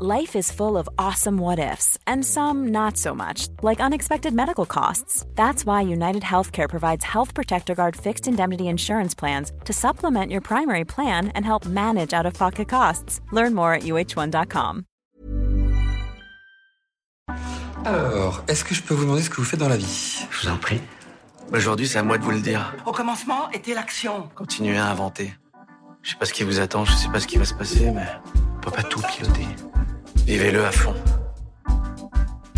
Life is full of awesome what ifs, and some not so much, like unexpected medical costs. That's why United Healthcare provides Health Protector Guard fixed indemnity insurance plans to supplement your primary plan and help manage out of pocket costs. Learn more at uh1.com. Alors, est-ce que je peux vous demander ce que vous faites dans la vie Je vous en prie. Aujourd'hui, c'est à moi de vous le dire. Au commencement était l'action. Continuez à inventer. Je sais pas ce qui vous attend, je sais pas ce qui va se passer, mais on peut pas tout piloter. Vivez-le à fond.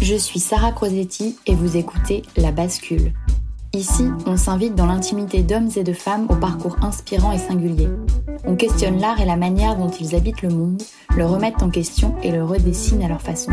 Je suis Sarah Crosetti et vous écoutez La Bascule. Ici, on s'invite dans l'intimité d'hommes et de femmes au parcours inspirant et singulier. On questionne l'art et la manière dont ils habitent le monde, le remettent en question et le redessinent à leur façon.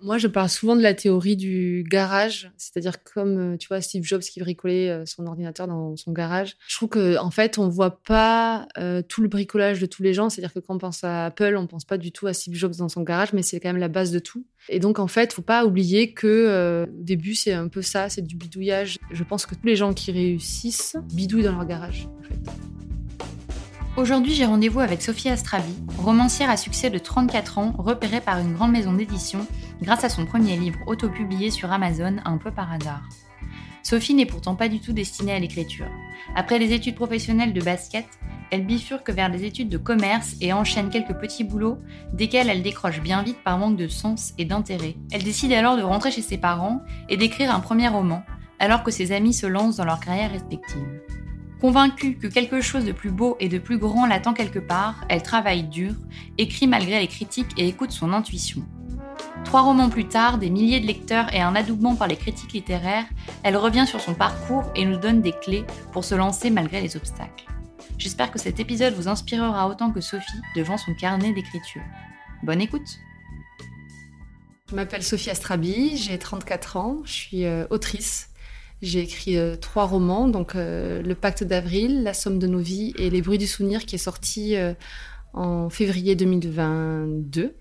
Moi, je parle souvent de la théorie du garage, c'est-à-dire comme euh, tu vois Steve Jobs qui bricolait euh, son ordinateur dans son garage. Je trouve que en fait, on voit pas euh, tout le bricolage de tous les gens. C'est-à-dire que quand on pense à Apple, on pense pas du tout à Steve Jobs dans son garage, mais c'est quand même la base de tout. Et donc en fait, faut pas oublier que au début, c'est un peu ça, c'est du bidouillage. Je pense que tous les gens qui réussissent bidouillent dans leur garage. Aujourd'hui, j'ai rendez-vous avec Sophie Astrabi, romancière à succès de 34 ans, repérée par une grande maison d'édition grâce à son premier livre auto-publié sur Amazon un peu par hasard. Sophie n'est pourtant pas du tout destinée à l'écriture. Après les études professionnelles de basket, elle bifurque vers des études de commerce et enchaîne quelques petits boulots, desquels elle décroche bien vite par manque de sens et d'intérêt. Elle décide alors de rentrer chez ses parents et d'écrire un premier roman, alors que ses amis se lancent dans leur carrière respective. Convaincue que quelque chose de plus beau et de plus grand l'attend quelque part, elle travaille dur, écrit malgré les critiques et écoute son intuition. Trois romans plus tard, des milliers de lecteurs et un adoubement par les critiques littéraires, elle revient sur son parcours et nous donne des clés pour se lancer malgré les obstacles. J'espère que cet épisode vous inspirera autant que Sophie devant son carnet d'écriture. Bonne écoute Je m'appelle Sophie Astrabi, j'ai 34 ans, je suis euh, autrice. J'ai écrit euh, trois romans, donc euh, Le Pacte d'avril, La somme de nos vies et Les bruits du souvenir qui est sorti en février 2022.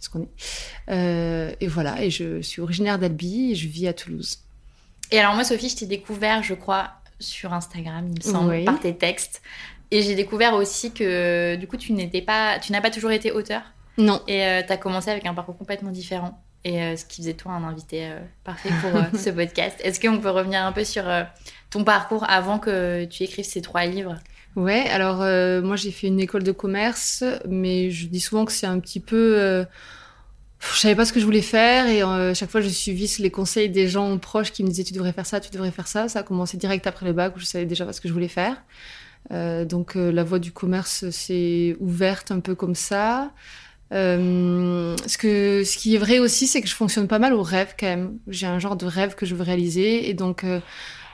C'est ce qu'on est. et voilà, et je suis originaire d'Albi et je vis à Toulouse. Et alors moi, Sophie, je t'ai découvert, je crois, sur Instagram, il me semble, Oui. par tes textes. Et j'ai découvert aussi que du coup, tu n'étais pas, tu n'as pas toujours été auteur. Non. Et tu as commencé avec un parcours complètement différent. Et euh, ce qui faisait toi un invité euh, parfait pour euh, ce podcast. Est-ce qu'on peut revenir un peu sur euh, ton parcours avant que tu écrives ces trois livres? Ouais, alors euh, moi j'ai fait une école de commerce, mais je dis souvent que c'est un petit peu. euh, je savais pas ce que je voulais faire et euh, chaque fois je suivis les conseils des gens proches qui me disaient tu devrais faire ça, tu devrais faire ça. Ça a commencé direct après le bac où je savais déjà pas ce que je voulais faire. Euh, donc euh, la voie du commerce s'est ouverte un peu comme ça. Euh, ce, que, ce qui est vrai aussi, c'est que je fonctionne pas mal au rêve quand même. J'ai un genre de rêve que je veux réaliser et donc euh,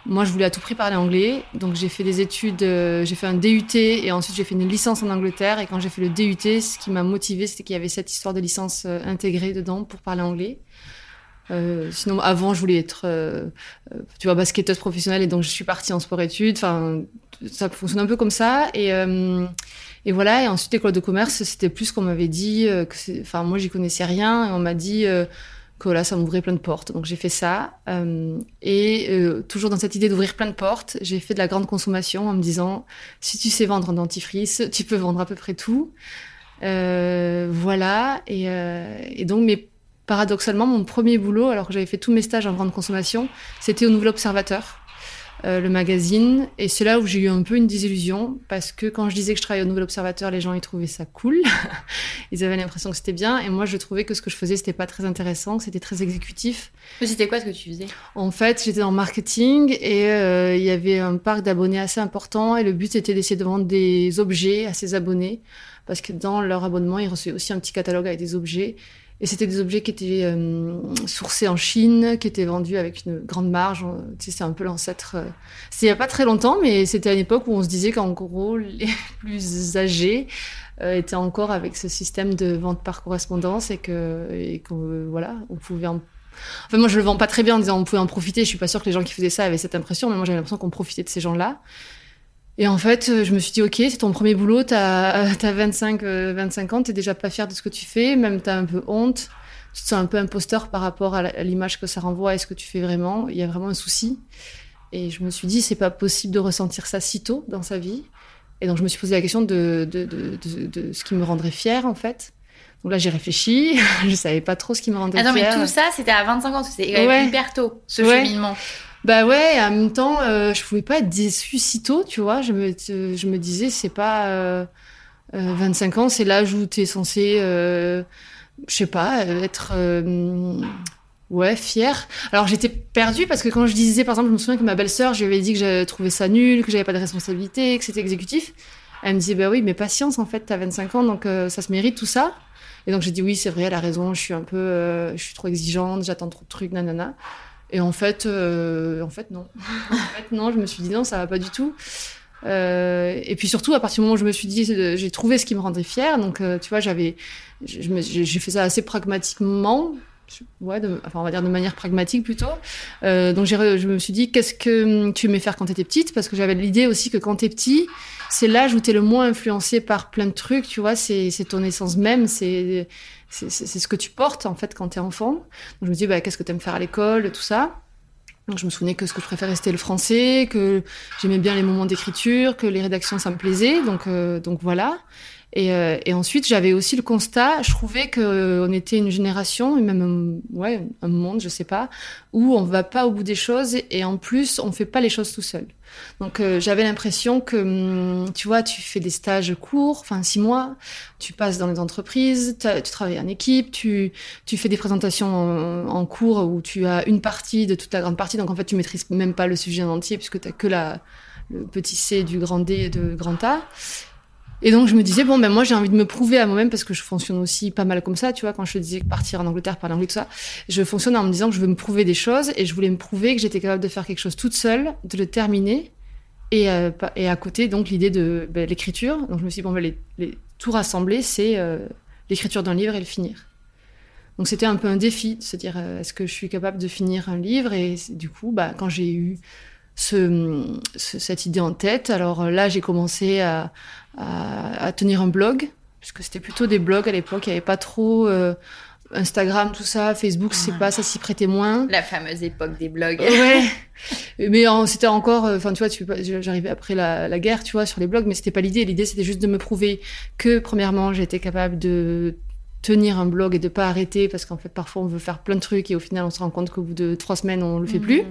moi je voulais à tout prix parler anglais. Donc j'ai fait des études, euh, j'ai fait un DUT et ensuite j'ai fait une licence en Angleterre. Et quand j'ai fait le DUT, ce qui m'a motivé, c'était qu'il y avait cette histoire de licence euh, intégrée dedans pour parler anglais. Euh, sinon, avant, je voulais être, tu vois, basketteuse professionnelle et donc je suis partie en sport-études. Enfin, ça fonctionne un peu comme ça. Et, voilà. Et ensuite, l'école de commerce, c'était plus qu'on m'avait dit enfin, moi, j'y connaissais rien. On m'a dit, que là, ça m'ouvrait plein de portes. Donc j'ai fait ça. Euh, et euh, toujours dans cette idée d'ouvrir plein de portes, j'ai fait de la grande consommation en me disant, si tu sais vendre un dentifrice, tu peux vendre à peu près tout. Euh, voilà. Et, et, donc, mais paradoxalement, mon premier boulot, alors que j'avais fait tous mes stages en grande consommation, c'était au Nouvel Observateur. Euh, le magazine. Et c'est là où j'ai eu un peu une désillusion parce que quand je disais que je travaillais au Nouvel Observateur, les gens ils trouvaient ça cool. ils avaient l'impression que c'était bien. Et moi, je trouvais que ce que je faisais, c'était pas très intéressant, que c'était très exécutif. Mais c'était quoi ce que tu faisais? En fait, j'étais en marketing et euh, il y avait un parc d'abonnés assez important. Et le but, c'était d'essayer de vendre des objets à ces abonnés parce que dans leur abonnement, ils recevaient aussi un petit catalogue avec des objets. Et c'était des objets qui étaient euh, sourcés en Chine, qui étaient vendus avec une grande marge. Tu sais, c'est un peu l'ancêtre. Euh... C'était il n'y a pas très longtemps, mais c'était à une époque où on se disait qu'en gros, les plus âgés euh, étaient encore avec ce système de vente par correspondance et que, voilà, on pouvait en... Enfin, moi, je le vends pas très bien en disant on pouvait en profiter. Je suis pas sûre que les gens qui faisaient ça avaient cette impression, mais moi, j'avais l'impression qu'on profitait de ces gens-là. Et en fait, je me suis dit, OK, c'est ton premier boulot, t'as as 25, 25 ans, t'es déjà pas fier de ce que tu fais, même t'as un peu honte, tu te sens un peu imposteur par rapport à l'image que ça renvoie et ce que tu fais vraiment. Il y a vraiment un souci. Et je me suis dit, c'est pas possible de ressentir ça si tôt dans sa vie. Et donc, je me suis posé la question de, de, de, de, de ce qui me rendrait fière, en fait. Donc là, j'ai réfléchi. je savais pas trop ce qui me rendrait Attends, fière. mais tout ça, c'était à 25 ans. C'était ouais. hyper tôt, ce ouais. cheminement. Bah ouais, en même temps, euh, je pouvais pas être déçue si tôt, tu vois. Je me, je me disais, c'est pas euh, euh, 25 ans, c'est l'âge où tu es censé, euh, je sais pas, être euh, ouais fière. Alors j'étais perdue parce que quand je disais, par exemple, je me souviens que ma belle-sœur, je lui avais dit que j'avais trouvé ça nul, que j'avais pas de responsabilité, que c'était exécutif. Elle me disait, bah oui, mais patience, en fait, t'as 25 ans, donc euh, ça se mérite tout ça. Et donc j'ai dit, oui, c'est vrai, elle a raison, je suis un peu, je suis trop exigeante, j'attends trop de trucs, nanana. Et en fait, euh, en fait, non. en fait, non, je me suis dit non, ça va pas du tout. Euh, et puis surtout, à partir du moment où je me suis dit, j'ai trouvé ce qui me rendrait fière. Donc, euh, tu vois, j'avais, j'ai fait ça assez pragmatiquement. Ouais, enfin, on va dire de manière pragmatique plutôt. Euh, donc, je me suis dit, qu'est-ce que tu aimais faire quand tu étais petite? Parce que j'avais l'idée aussi que quand tu es petit, c'est l'âge où tu es le moins influencé par plein de trucs, tu vois, c'est ton essence même, c'est c'est ce que tu portes en fait quand tu es enfant. Donc, je me dis, bah, qu'est-ce que tu aimes faire à l'école, tout ça. Donc, je me souvenais que ce que je préférais c'était le français, que j'aimais bien les moments d'écriture, que les rédactions ça me plaisait. Donc, euh, donc voilà. Et, euh, et ensuite, j'avais aussi le constat, je trouvais que euh, était une génération, et même un, ouais, un monde, je sais pas, où on va pas au bout des choses et, en plus, on fait pas les choses tout seul. Donc euh, j'avais l'impression que, hum, tu vois, tu fais des stages courts, enfin six mois, tu passes dans les entreprises, tu travailles en équipe, tu, fais des présentations en, cours où tu as une partie de toute la grande partie, donc en fait tu maîtrises même pas le sujet en entier puisque tu as que le petit C du grand D de grand A. Et donc je me disais bon ben moi j'ai envie de me prouver à moi-même parce que je fonctionne aussi pas mal comme ça, tu vois quand je disais partir en Angleterre parler anglais tout ça, je fonctionne en me disant que je veux me prouver des choses et je voulais me prouver que j'étais capable de faire quelque chose toute seule, de le terminer et, euh, et à côté donc l'idée de ben, l'écriture. Donc je me suis dit bon ben les, tout rassembler c'est euh, l'écriture d'un livre et le finir. Donc c'était un peu un défi de se dire euh, est-ce que je suis capable de finir un livre et du coup bah quand j'ai eu ce, ce, cette idée en tête. Alors là, j'ai commencé à, à, à, tenir un blog, puisque c'était plutôt des blogs à l'époque, il n'y avait pas trop euh, Instagram, tout ça, Facebook, c'est pas, ça s'y prêtait moins. La fameuse époque des blogs. Ouais. mais c'était encore, enfin tu vois, tu, j'arrivais après la, la, guerre, tu vois, sur les blogs, mais c'était pas l'idée. L'idée, c'était juste de me prouver que, premièrement, j'étais capable de tenir un blog et de pas arrêter parce qu'en fait parfois on veut faire plein de trucs et au final on se rend compte qu'au bout de trois semaines on le fait mmh. plus.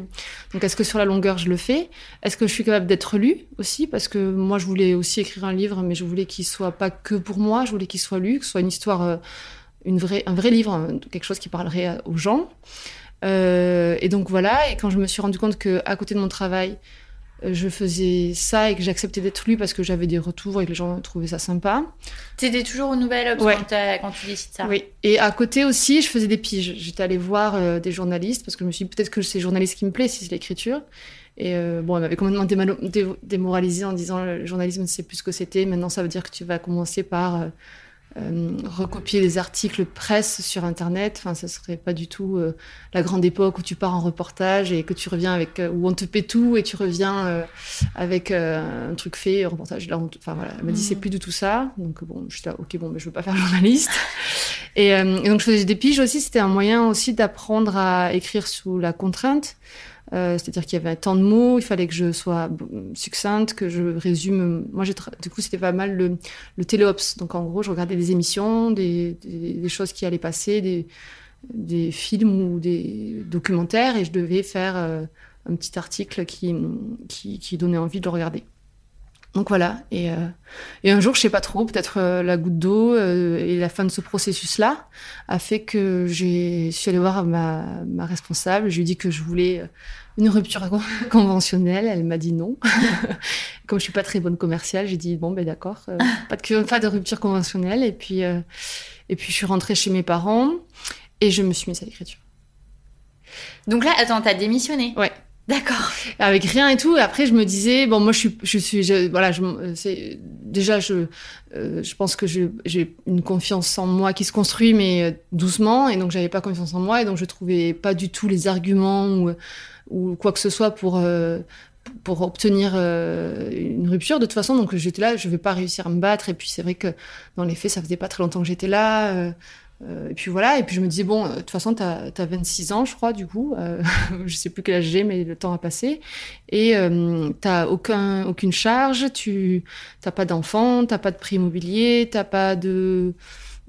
Donc est-ce que sur la longueur je le fais? Est-ce que je suis capable d'être lu aussi? Parce que moi je voulais aussi écrire un livre mais je voulais qu'il soit pas que pour moi, je voulais qu'il soit lu, que ce soit une histoire, euh, une vraie, un vrai livre, quelque chose qui parlerait aux gens. Euh, et donc voilà. Et quand je me suis rendu compte que à côté de mon travail je faisais ça et que j'acceptais d'être lue parce que j'avais des retours et que les gens trouvaient ça sympa. T'étais toujours aux nouvelles Obs ouais. quand, quand, tu décides ça Oui. Et à côté aussi, je faisais des piges. J'étais allée voir euh, des journalistes parce que je me suis dit peut-être que c'est journaliste qui me plaît si c'est l'écriture. Et euh, bon, elle m'avait complètement dé démoralisée en disant le journalisme, c'est plus ce que c'était. Maintenant, ça veut dire que tu vas commencer par euh, euh, recopier des articles presse sur Internet. Enfin, ça serait pas du tout euh, la grande époque où tu pars en reportage et que tu reviens avec euh, où on te paie tout et tu reviens avec un truc fait, un reportage. Là, enfin voilà, elle m'a dit c'est mmh. plus du tout ça. Donc bon, je là, ok, bon, mais je veux pas faire journaliste. et, et, donc je faisais des piges aussi. C'était un moyen aussi d'apprendre à écrire sous la contrainte. Euh, c'est-à-dire qu'il y avait tant de mots, il fallait que je sois succincte, que je résume. Moi, du coup, c'était pas mal le, le téléops. Donc, en gros, je regardais des émissions, des, choses qui allaient passer, des, films ou des documentaires, et je devais faire euh, un petit article qui, qui, donnait envie de le regarder. Donc voilà. Et, euh, et un jour, je sais pas trop, peut-être la goutte d'eau et la fin de ce processus-là a fait que j'ai suis allée voir ma, ma responsable. Je lui ai dit que je voulais une rupture conventionnelle. Elle m'a dit non. Comme je suis pas très bonne commerciale, j'ai dit bon ben d'accord, euh, pas de pas de rupture conventionnelle. Et puis euh, et puis je suis rentrée chez mes parents et je me suis mise à l'écriture. Donc là, attends, t'as démissionné Ouais. D'accord. Avec rien et tout. Et après, je me disais, bon, moi, je suis, je suis, voilà, c'est déjà, je, euh, je pense que j'ai une confiance en moi qui se construit, mais doucement. Et donc, j'avais pas confiance en moi, et donc je trouvais pas du tout les arguments ou quoi que ce soit pour euh, pour obtenir euh, une rupture de toute façon donc j'étais là je vais pas réussir à me battre et puis c'est vrai que dans les faits ça faisait pas très longtemps que j'étais là euh, et puis voilà et puis je me disais bon de toute façon tu as, 26 ans je crois du coup je sais plus quel âge j'ai mais le temps a passé et t'as aucun aucune charge tu t'as pas d'enfant t'as pas de prix immobilier t'as pas de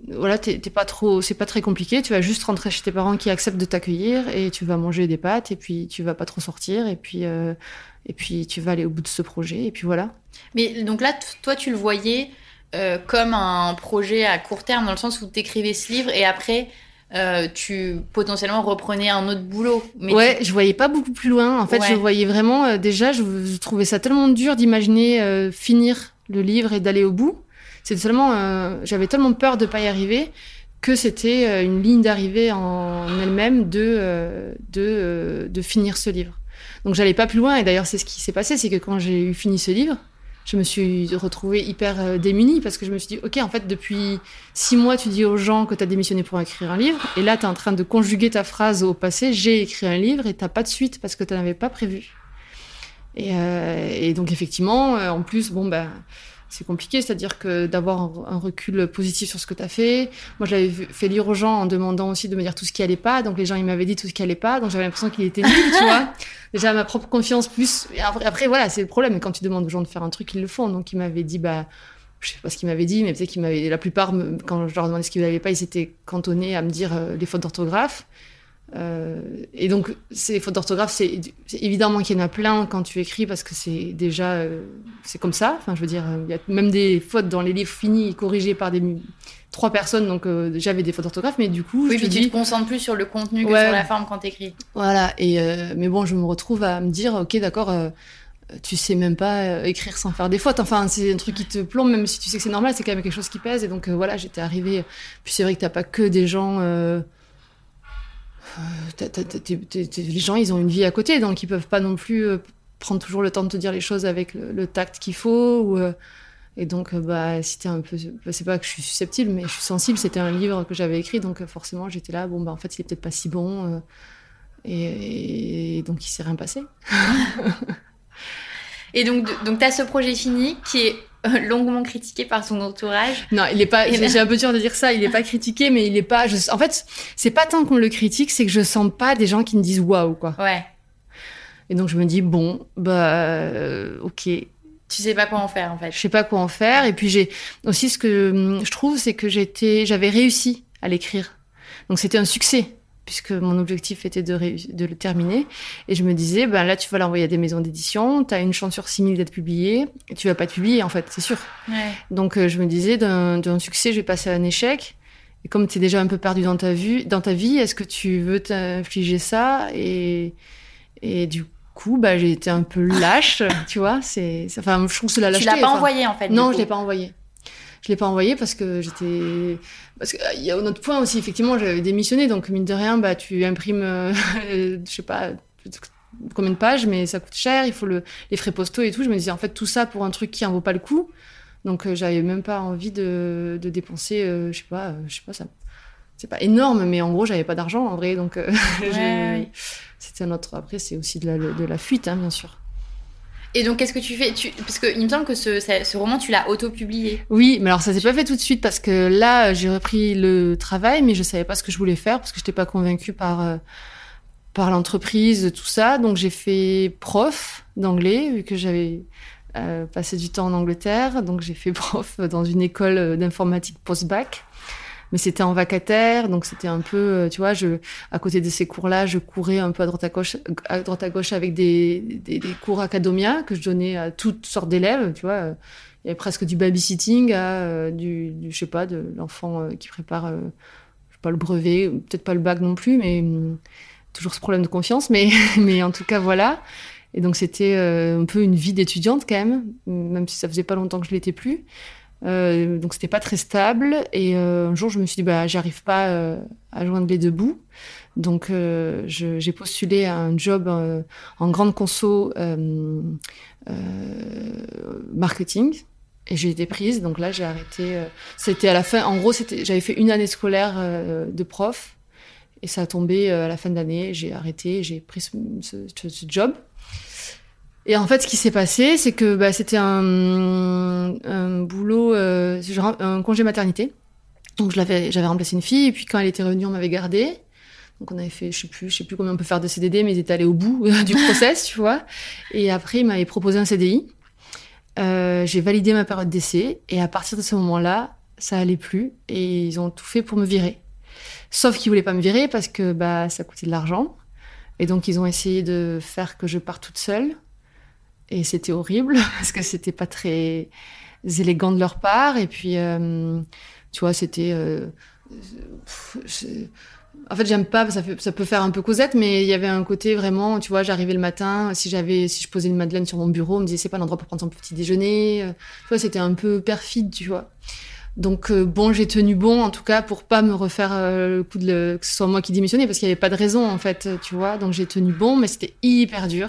voilà, t'es pas trop, c'est pas très compliqué. Tu vas juste rentrer chez tes parents qui acceptent de t'accueillir et tu vas manger des pâtes et puis tu vas pas trop sortir et puis euh, et puis tu vas aller au bout de ce projet et puis voilà. Mais donc là, toi, tu le voyais euh, comme un projet à court terme dans le sens où tu écrivais ce livre et après. Euh, tu potentiellement reprenais un autre boulot. Mais ouais, je voyais pas beaucoup plus loin. En fait, je voyais vraiment déjà, je, trouvais ça tellement dur d'imaginer finir le livre et d'aller au bout c'est seulement, euh, j'avais tellement peur de pas y arriver que c'était euh, une ligne d'arrivée en elle-même de, euh, de, de finir ce livre. Donc j'allais pas plus loin et d'ailleurs c'est ce qui s'est passé, c'est que quand j'ai eu fini ce livre, je me suis retrouvée hyper démunie parce que je me suis dit, ok, en fait, depuis six mois, tu dis aux gens que tu as démissionné pour écrire un livre, et là, tu es en train de conjuguer ta phrase au passé, j'ai écrit un livre, et t'as pas de suite parce que tu n'avais pas prévu. Et, et, donc, effectivement, en plus, bon, ben, c'est compliqué, c'est-à-dire que d'avoir un, recul positif sur ce que tu as fait. Moi, je l'avais fait lire aux gens en demandant aussi de me dire tout ce qui allait pas. Donc, les gens, ils m'avaient dit tout ce qui allait pas. Donc, j'avais l'impression qu'il était nul, tu vois. Déjà, ma propre confiance plus. après, voilà, c'est le problème. Quand tu demandes aux gens de faire un truc, ils le font. Donc, ils m'avaient dit, bah, je sais pas ce qu'ils m'avaient dit, mais peut-être qu'ils m'avaient. La plupart, quand je leur demandais ce qu'ils n'avaient pas, ils étaient cantonnés à me dire euh, les fautes d'orthographe. Euh, et donc, ces fautes d'orthographe, c'est évidemment qu'il y en a plein quand tu écris parce que c'est déjà euh, c'est comme ça. Enfin, je veux dire, il y a même des fautes dans les livres finis corrigés par des trois personnes, donc euh, j'avais des fautes d'orthographe, mais du coup, oui, je puis tu te concentres plus sur le contenu que sur la forme quand t'écris. Voilà. Et mais bon, je me retrouve à me dire, ok, d'accord. tu sais même pas écrire sans faire des fautes. Enfin, c'est un truc qui te plombe, même si tu sais que c'est normal, c'est quand même quelque chose qui pèse. Et donc voilà, j'étais arrivée. Puis c'est vrai que t'as pas que des gens les gens, ils ont une vie à côté, donc ils peuvent pas non plus euh, prendre toujours le temps de te dire les choses avec le, tact qu'il faut. Euh, et donc, euh, bah, c'était un peu, bah, c'est pas que je suis susceptible, mais je suis sensible. C'était un livre que j'avais écrit, donc forcément, j'étais là. Bon, bah, en fait, il est peut-être pas si bon. Et, donc, il s'est rien passé. et donc, donc, tu as ce projet fini qui est longuement critiqué par son entourage. Non, il est pas. J'ai un peu dur de dire ça. Il est pas critiqué, mais il est pas. Je, en fait, c'est pas tant qu'on le critique, c'est que je sens pas des gens qui me disent waouh quoi. Ouais. Et donc je me dis bon, bah euh, ok. Tu sais pas quoi en faire en fait. Je sais pas quoi en faire. Et puis j'ai aussi ce que hum, je trouve, c'est que j'étais, j'avais réussi à l'écrire. Donc c'était un succès puisque mon objectif était de, de, le terminer. Et je me disais, ben là, tu vas l'envoyer à des maisons d'édition, tu as une chance sur 6000 d'être publié, et tu vas pas te publier, en fait, c'est sûr. Ouais. Donc, euh, je me disais, d'un succès, je vais passer à un échec. Et comme tu es déjà un peu perdu dans ta, vue, dans ta vie, est-ce que tu veux t'infliger ça? Et, et du coup, bah, j'ai été un peu lâche, tu vois. C'est, enfin, je trouve que c'est la lâcheté. Tu l'as pas envoyé, en fait. Non, je l'ai pas envoyé. Je l'ai pas envoyé parce que j'étais parce qu'il y a un autre point aussi effectivement j'avais démissionné donc mine de rien bah tu imprimes euh, je sais pas combien de pages mais ça coûte cher il faut le les frais postaux et tout je me disais en fait tout ça pour un truc qui en vaut pas le coup Donc, j'avais même pas envie de, de dépenser, je sais pas, je sais pas, ça. C'est pas énorme, mais en gros, j'avais pas d'argent en vrai. Donc, c'était un autre. Après, c'est aussi de la, de la fuite, hein, bien sûr. Et donc, qu'est-ce que tu fais? Tu... Parce qu'il me semble que ce, roman, tu l'as auto-publié. Oui, mais alors ça s'est pas fait tout de suite parce que là, j'ai repris le travail, mais je savais pas ce que je voulais faire parce que j'étais pas convaincue par, euh, par l'entreprise, tout ça. Donc, j'ai fait prof d'anglais, vu que j'avais euh, passé du temps en Angleterre. Donc, j'ai fait prof dans une école d'informatique post-bac mais c'était en vacataire, donc c'était un peu, euh, tu vois, je, à côté de ces cours-là, je courais un peu à droite à gauche, à droite à gauche avec des, des, des cours académiens que je donnais à toutes sortes d'élèves, tu vois. Il y avait presque du babysitting à euh, du, du, je sais pas, de l'enfant euh, qui prépare, je sais pas, le brevet, peut-être pas le bac non plus, mais hum, toujours ce problème de confiance, mais, mais en tout cas, voilà. Et donc c'était un peu une vie d'étudiante quand même, même si ça faisait pas longtemps que je l'étais plus. Euh, donc c'était pas très stable. Et euh, un jour, je me suis dit, bah, j'arrive pas euh, à joindre les deux bouts. Donc j'ai postulé à un job en grande conso marketing. Et j'ai été prise, donc là j'ai arrêté. c'était à la fin, en gros, j'avais fait une année scolaire de prof, et ça a tombé à la fin d'année. J'ai arrêté, j'ai pris ce job. Et en fait, ce qui s'est passé, c'est que bah, c'était un, un, boulot, euh, un congé maternité. Donc je l'avais, j'avais remplacé une fille, et puis quand elle était revenue, on m'avait gardée. Donc on avait fait, je sais plus, je sais plus combien on peut faire de CDD, mais ils étaient allés au bout du process, tu vois. Et après, ils m'avaient proposé un CDI. Euh, j'ai validé ma période d'essai, et à partir de ce moment-là, ça allait plus, et ils ont tout fait pour me virer. Sauf qu'ils voulaient pas me virer parce que bah ça coûtait de l'argent, et donc ils ont essayé de faire que je parte toute seule. Et c'était horrible parce que c'était pas très élégant de leur part. Et puis, euh, tu vois, c'était. Euh, en fait, j'aime pas, ça, peut faire un peu causette, mais il y avait un côté vraiment, tu vois, j'arrivais le matin, si j'avais, si je posais une madeleine sur mon bureau, on me disait c'est pas l'endroit pour prendre son petit déjeuner. Euh, tu vois, c'était un peu perfide, tu vois. Donc bon, j'ai tenu bon, en tout cas, pour pas me refaire le coup de que ce soit moi qui démissionnais, parce qu'il y avait pas de raison en fait, tu vois. Donc j'ai tenu bon, mais c'était hyper dur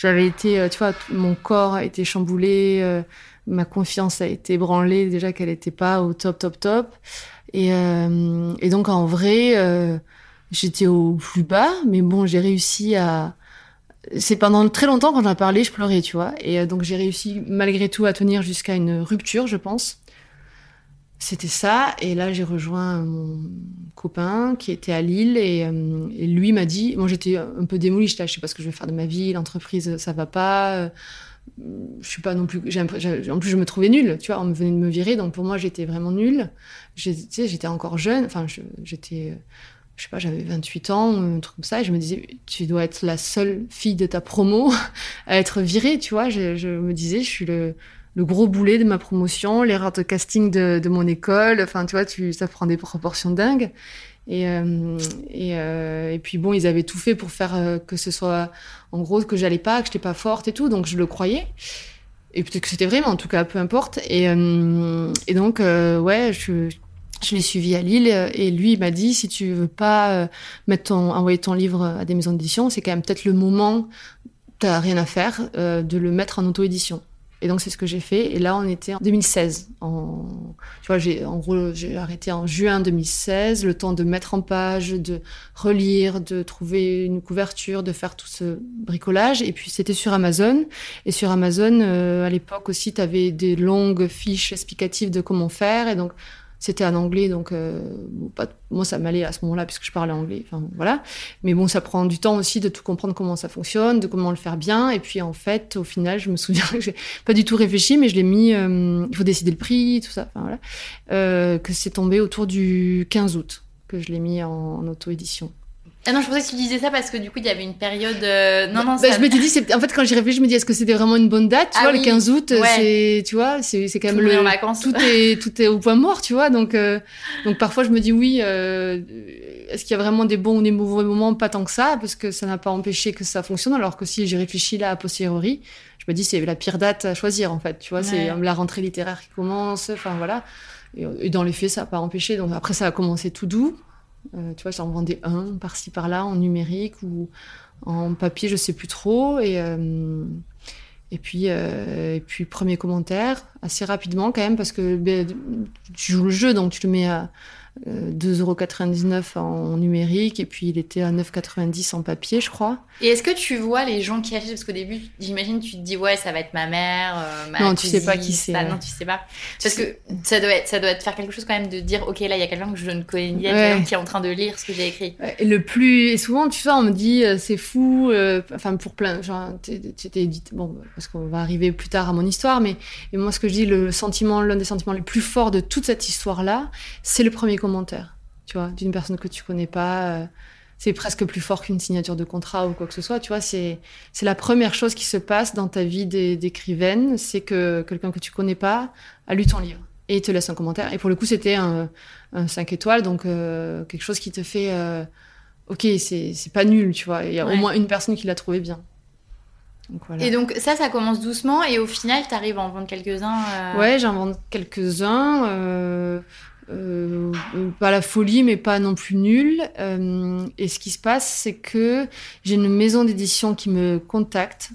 j'avais été, euh, tu vois, mon corps a été chamboulé, euh, ma confiance a été branlée déjà qu'elle n'était pas au top, top, top. Et, euh, et donc en vrai, j'étais au plus bas, mais bon, j'ai réussi à. C'est pendant très longtemps quand j'en parlais, je pleurais, tu vois. Et donc j'ai réussi malgré tout à tenir jusqu'à une rupture, je pense. C'était ça. Et là, j'ai rejoint mon copain qui était à Lille et, euh, lui m'a dit, moi j'étais un peu démolie, je, je sais pas ce que je vais faire de ma vie, l'entreprise ça va pas, euh, je suis pas non plus, en plus je me trouvais nulle, tu vois, on venait de me virer, donc pour moi j'étais vraiment nulle. Tu sais, j'étais encore jeune, enfin j'étais, je sais pas, j'avais 28 ans, un truc comme ça, et je me disais, tu dois être la seule fille de ta promo à être virée, tu vois, je, je me disais, je suis le le gros boulet de ma promotion, l'erreur de casting de, mon école. Enfin, tu vois, tu, ça prend des proportions dingues. Et, euh, euh, puis bon, ils avaient tout fait pour faire euh, que ce soit, en gros, que j'allais pas, que j'étais pas forte et tout. Donc je le croyais. Et peut-être que c'était vrai, mais en tout cas, peu importe. Et, donc, ouais, je, je l'ai suivi à Lille et lui, il m'a dit si tu veux pas mettre ton, envoyer ton livre à des maisons d'édition, c'est quand même peut-être le moment, t'as rien à faire, de le mettre en auto-édition. Et donc c'est ce que j'ai fait. Et là, on était en 2016. En, tu vois, j'ai en gros j'ai arrêté en juin 2016, le temps de mettre en page, de relire, de trouver une couverture, de faire tout ce bricolage. Et puis c'était sur Amazon. Et sur Amazon, euh, à l'époque aussi, tu avais des longues fiches explicatives de comment faire. Et donc c'était en anglais, donc euh, pas, moi ça m'allait à ce moment-là puisque je parlais anglais. Enfin voilà. Mais bon, ça prend du temps aussi de tout comprendre comment ça fonctionne, de comment le faire bien. Et puis en fait, au final, je me souviens que j'ai pas du tout réfléchi, mais je l'ai mis. Euh, il faut décider le prix, tout ça. Enfin voilà. Euh, que c'est tombé autour du 15 août que je l'ai mis en, en auto-édition. Ah non, je pensais que tu disais ça parce que du coup, il y avait une période. Euh... Non, non, bah, ça... Je m'étais dit, en fait, quand j'y réfléchis, je me dis, est-ce que c'était vraiment une bonne date Tu ah vois, oui. le 15 août, Ouais. c'est, tu vois, c'est, c'est quand même Tout le en vacances. Tout est, tout est au point mort, tu vois. Donc, euh, donc parfois, je me dis, oui, euh, est-ce qu'il y a vraiment des bons ou des mauvais moments? Pas tant que ça, parce que ça n'a pas empêché que ça fonctionne. Alors que si j'y réfléchis là, a posteriori, je me dis, c'est la pire date à choisir, en fait. Tu vois, c'est la rentrée littéraire qui commence. Enfin, voilà. Et, et dans les faits, ça n'a pas empêché. Donc après, ça a commencé tout doux. Euh, tu vois, j'en vendais un par-ci par-là en numérique ou en papier, je sais plus trop. Et, euh, euh, puis premier commentaire, assez rapidement quand même, parce que ben, tu joues le jeu, donc tu le mets à, 2,99€ en numérique et puis il était à 9,90€ en papier, je crois. Et est-ce que tu vois les gens qui achètent Parce qu'au début, j'imagine, tu te dis, ouais, ça va être ma mère, euh, ma Non, tu sais pas qui c'est. Non, tu sais pas. Parce que ça doit, être, ça doit te faire quelque chose quand même de dire, ok, là, il y a quelqu'un que je ne connais ni, quelqu'un qui est en train de lire ce que j'ai écrit. Et le plus. Et souvent, tu vois, on me dit, euh, c'est fou, euh, enfin, pour plein. Genre, t'es dit, bon, parce qu'on va arriver plus tard à mon histoire, mais et moi, ce que je dis, le sentiment, l'un des sentiments les plus forts de toute cette histoire-là, c'est le premier commentaire, tu vois, d'une personne que tu connais pas. Euh, c'est presque plus fort qu'une signature de contrat ou quoi que ce soit. Tu vois, c'est c'est la première chose qui se passe dans ta vie d'écrivaine, c'est que quelqu'un que tu connais pas a lu ton livre et te laisse un commentaire. Et pour le coup, c'était un, un 5 étoiles, donc euh, quelque chose qui te fait, euh, ok, c'est c'est pas nul, tu vois. Il y a au moins une personne qui l'a trouvé bien. Et donc ça, ça commence doucement et au final, tu arrives à en vendre quelques-uns. Euh... Ouais, j'en vends quelques-uns. Euh, pas la folie, mais pas non plus nul. Euh, et ce qui se passe, c'est que j'ai une maison d'édition qui me contacte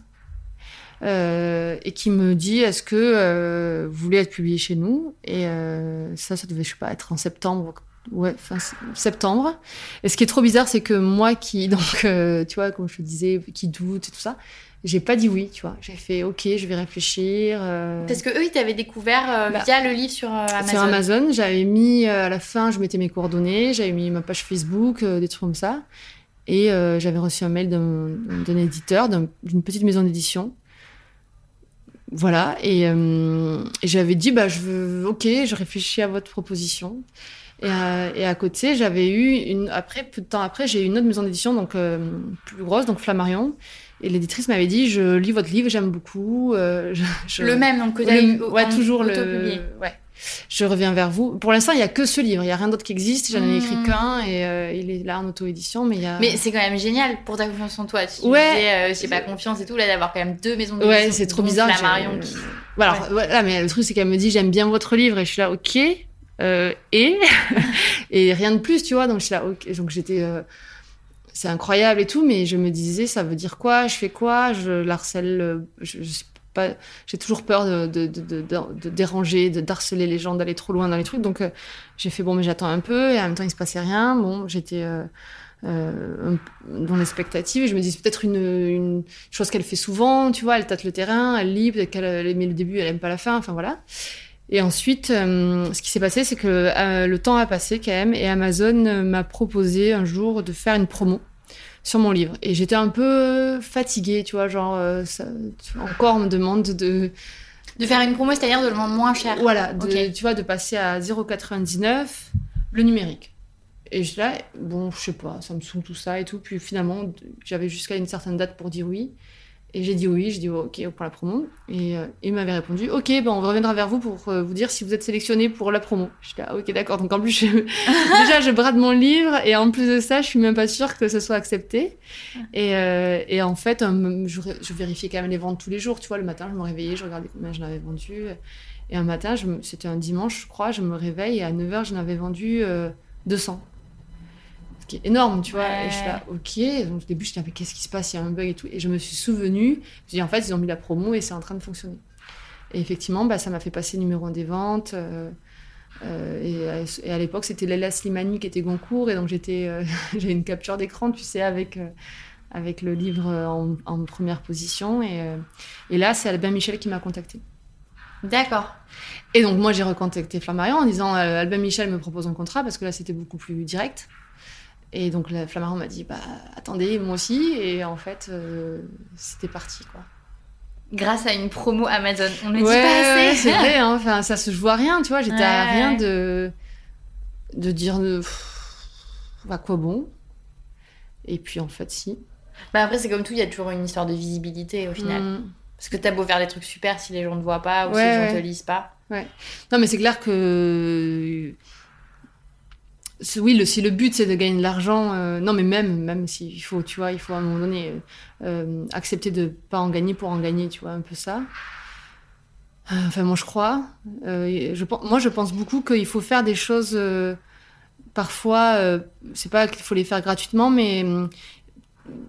euh, et qui me dit est-ce que vous voulez être publié chez nous? Et ça, ça devait, je sais pas, être en septembre. Ouais, fin septembre. Et ce qui est trop bizarre, c'est que moi qui, donc, tu vois, comme je te disais, qui doute et tout ça, j'ai pas dit oui, tu vois. J'ai fait OK, je vais réfléchir. Euh. Parce que eux, ils t'avaient découvert euh, bah, via le livre sur euh, Amazon. Sur Amazon, j'avais mis à la fin, je mettais mes coordonnées, j'avais mis ma page Facebook, des trucs comme ça. Et j'avais reçu un mail d'un éditeur, d'une petite maison d'édition. Voilà. Et, et j'avais dit, bah, je veux, OK, je réfléchis à votre proposition. Et à, et à côté, j'avais eu une, après, peu de temps après, j'ai eu une autre maison d'édition, donc plus grosse, donc Flammarion et l'éditrice m'avait dit, je lis votre livre, j'aime beaucoup. Euh, je, le même, donc que le, ouais, toujours le. Ouais. Je reviens vers vous. Pour l'instant, il y a que ce livre. Il y a rien d'autre qui existe. J'en ai écrit hmm. qu'un et euh, il est là en auto-édition. Mais y a. Mais c'est quand même génial pour ta confiance en toi. Tu ouais. Disais, euh, j'ai pas confiance et tout là d'avoir quand même deux maisons d'édition. Ouais, c'est trop bizarre. La Marion qui. Voilà, voilà, mais le truc c'est qu'elle me dit j'aime bien votre livre et je suis là ok euh, et et rien de plus, tu vois. Donc je suis là ok. Donc j'étais c'est incroyable et tout, mais je me disais, ça veut dire quoi? Je fais quoi? Je l'harcèle, je, je pas, j'ai toujours peur de, de, de, de déranger, de d'harceler les gens, d'aller trop loin dans les trucs. Donc, euh, j'ai fait, bon, mais j'attends un peu, et en même temps, il se passait rien. Bon, j'étais euh, euh, dans l'expectative, et je me dis, c'est peut-être une, une chose qu'elle fait souvent, tu vois, elle tâte le terrain, elle lit, peut-être qu'elle aimait le début, elle aime pas la fin, enfin voilà. Et ensuite, euh, ce qui s'est passé, c'est que euh, le temps a passé quand même, et Amazon m'a proposé un jour de faire une promo sur mon livre. Et j'étais un peu fatiguée, tu vois, genre, euh, encore on me demande de... De faire une promo, c'est-à-dire de le vendre moins cher. Voilà, tu vois, de passer à 0,99 le numérique. Et je là, bon, je sais pas, ça me saoule tout ça et tout. Puis finalement, j'avais jusqu'à une certaine date pour dire oui. Et j'ai dit oui, j'ai dit ok pour la promo. Et euh, il m'avait répondu ok, ben on reviendra vers vous pour euh, vous dire si vous êtes sélectionné pour la promo. Je dis ah, ok d'accord. Donc en plus je... déjà je brade mon livre et en plus de ça je suis même pas sûre que ce soit accepté. Et, euh, et en fait je, je, vérifiais quand même les ventes tous les jours. Tu vois le matin je me réveillais, je regardais combien je n'avais vendu. Et un matin c'était un dimanche je crois, je me réveille et à 9h je n'avais vendu 200 qui est énorme, tu vois. Et je suis là, ok. Donc au début, je me dit, mais qu'est-ce qui se passe? Il y a un bug et tout. Et je me suis souvenu, je me en fait, ils ont mis la promo et c'est en train de fonctionner. Et effectivement, bah, ça m'a fait passer numéro 1 des ventes. Euh, euh, et, à l'époque, c'était Léla Slimani qui était Goncourt. Et donc, j'étais, euh, j'ai une capture d'écran, tu sais, avec, avec le livre en, en première position. Et, et là, c'est Albin Michel qui m'a contacté. D'accord. Et donc, moi, j'ai recontacté Flammarion en disant Albin Michel me propose un contrat parce que là, c'était beaucoup plus direct. Et donc la Flammarion m'a dit bah attendez moi aussi et en fait euh, c'était parti quoi. Grâce à une promo Amazon, on ne dit pas assez. c'est vrai, hein. enfin ça se joue à rien, tu vois. J'étais à rien de de dire de à quoi bon. Et puis en fait si. Bah après c'est comme tout, il y a toujours une histoire de visibilité au final. Mm. Parce que t'as beau faire des trucs super si les gens ne voient pas ou si les gens te lisent pas. Ouais. Non mais c'est clair que oui, le, si le but c'est de gagner de l'argent, euh, non mais même, même s'il faut, tu vois, il faut à un moment donné euh, euh, accepter de pas en gagner pour en gagner, tu vois, un peu ça. Enfin, moi je crois. je, moi je pense beaucoup qu'il faut faire des choses, parfois, c'est pas qu'il faut les faire gratuitement, mais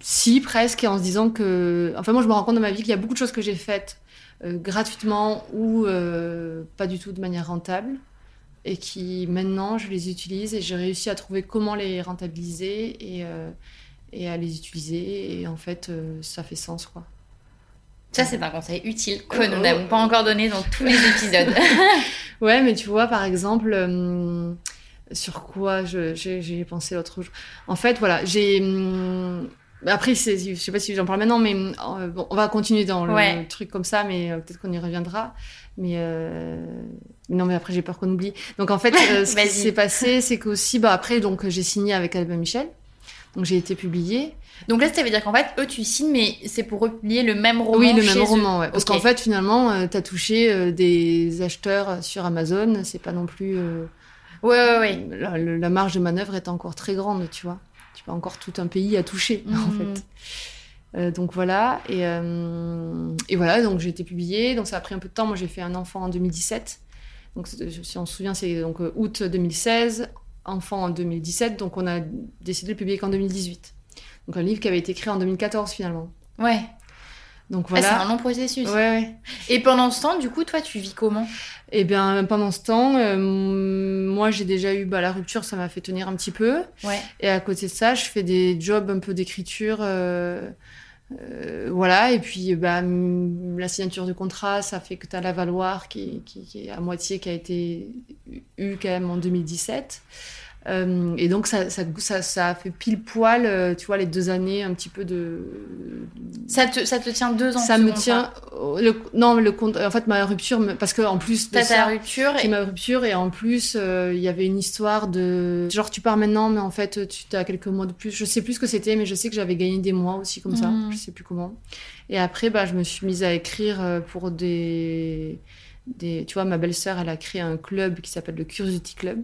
si, presque, en se disant que. Enfin, moi, je me rends compte dans ma vie qu'il y a beaucoup de choses que j'ai faites euh, gratuitement ou euh, pas du tout de manière rentable. Et qui, maintenant, je les utilise et j'ai réussi à trouver comment les rentabiliser et, euh, et à les utiliser. Et en fait, ça fait sens, quoi. Ça, c'est un conseil utile que nous n'avons pas encore donné dans tous les épisodes. ouais, mais tu vois, par exemple, sur quoi j'ai pensé l'autre jour. En fait, voilà, j'ai. Hum, après, je sais pas si j'en parle maintenant, mais euh, bon, on va continuer dans le truc comme ça, mais euh, peut-être qu'on y reviendra. Mais euh, non, mais après j'ai peur qu'on oublie. Donc en fait, ce qui s'est passé, c'est qu'aussi, bah après, donc j'ai signé avec Albin Michel, donc j'ai été publiée. Donc là, ça veut dire qu'en fait, eux, tu signes, mais c'est pour republier le même roman. Oui, le même roman, ouais. Parce qu'en fait, finalement, tu as touché des acheteurs sur Amazon. C'est pas non plus. Ouais, ouais, ouais. La, la, marge de manœuvre est encore très grande, tu vois encore tout un pays à toucher, en fait. Euh, donc voilà, et, euh, et voilà, donc j'ai été publiée, donc ça a pris un peu de temps. Moi j'ai fait un enfant en 2017, donc si on se souvient, c'est donc euh, août 2016, enfant en 2017, donc on a décidé de publier qu'en 2018. Donc un livre qui avait été écrit en 2014 finalement. Ouais. Donc voilà. c'est un long processus. Ouais, ouais. Et pendant ce temps, du coup, toi, tu vis comment? Eh bien, pendant ce temps, euh, moi, j'ai déjà eu bah, la rupture, ça m'a fait tenir un petit peu. Ouais. Et à côté de ça, je fais des jobs un peu d'écriture. Euh, euh, voilà, et puis bah, la signature de contrat, ça fait que tu as la Valoir qui, qui, qui, est à moitié, qui a été eue quand même en 2017. Euh, et donc, ça, ça, ça, ça, fait pile poil, euh, tu vois, les deux années un petit peu de. Ça te, ça te tient deux ans Ça me tient. Le, non, le compte. En fait, ma rupture, parce plus. T'as ta rupture. J'ai ma rupture, et en plus, euh, il y avait une histoire de. Genre, tu pars maintenant, mais en fait, tu as quelques mois de plus. Je sais plus ce que c'était, mais je sais que j'avais gagné des mois aussi comme ça. Mmh. Je sais plus comment. Et après, bah, je me suis mise à écrire pour des tu vois, ma belle-sœur, elle a créé un club qui s'appelle le Curiosity Club,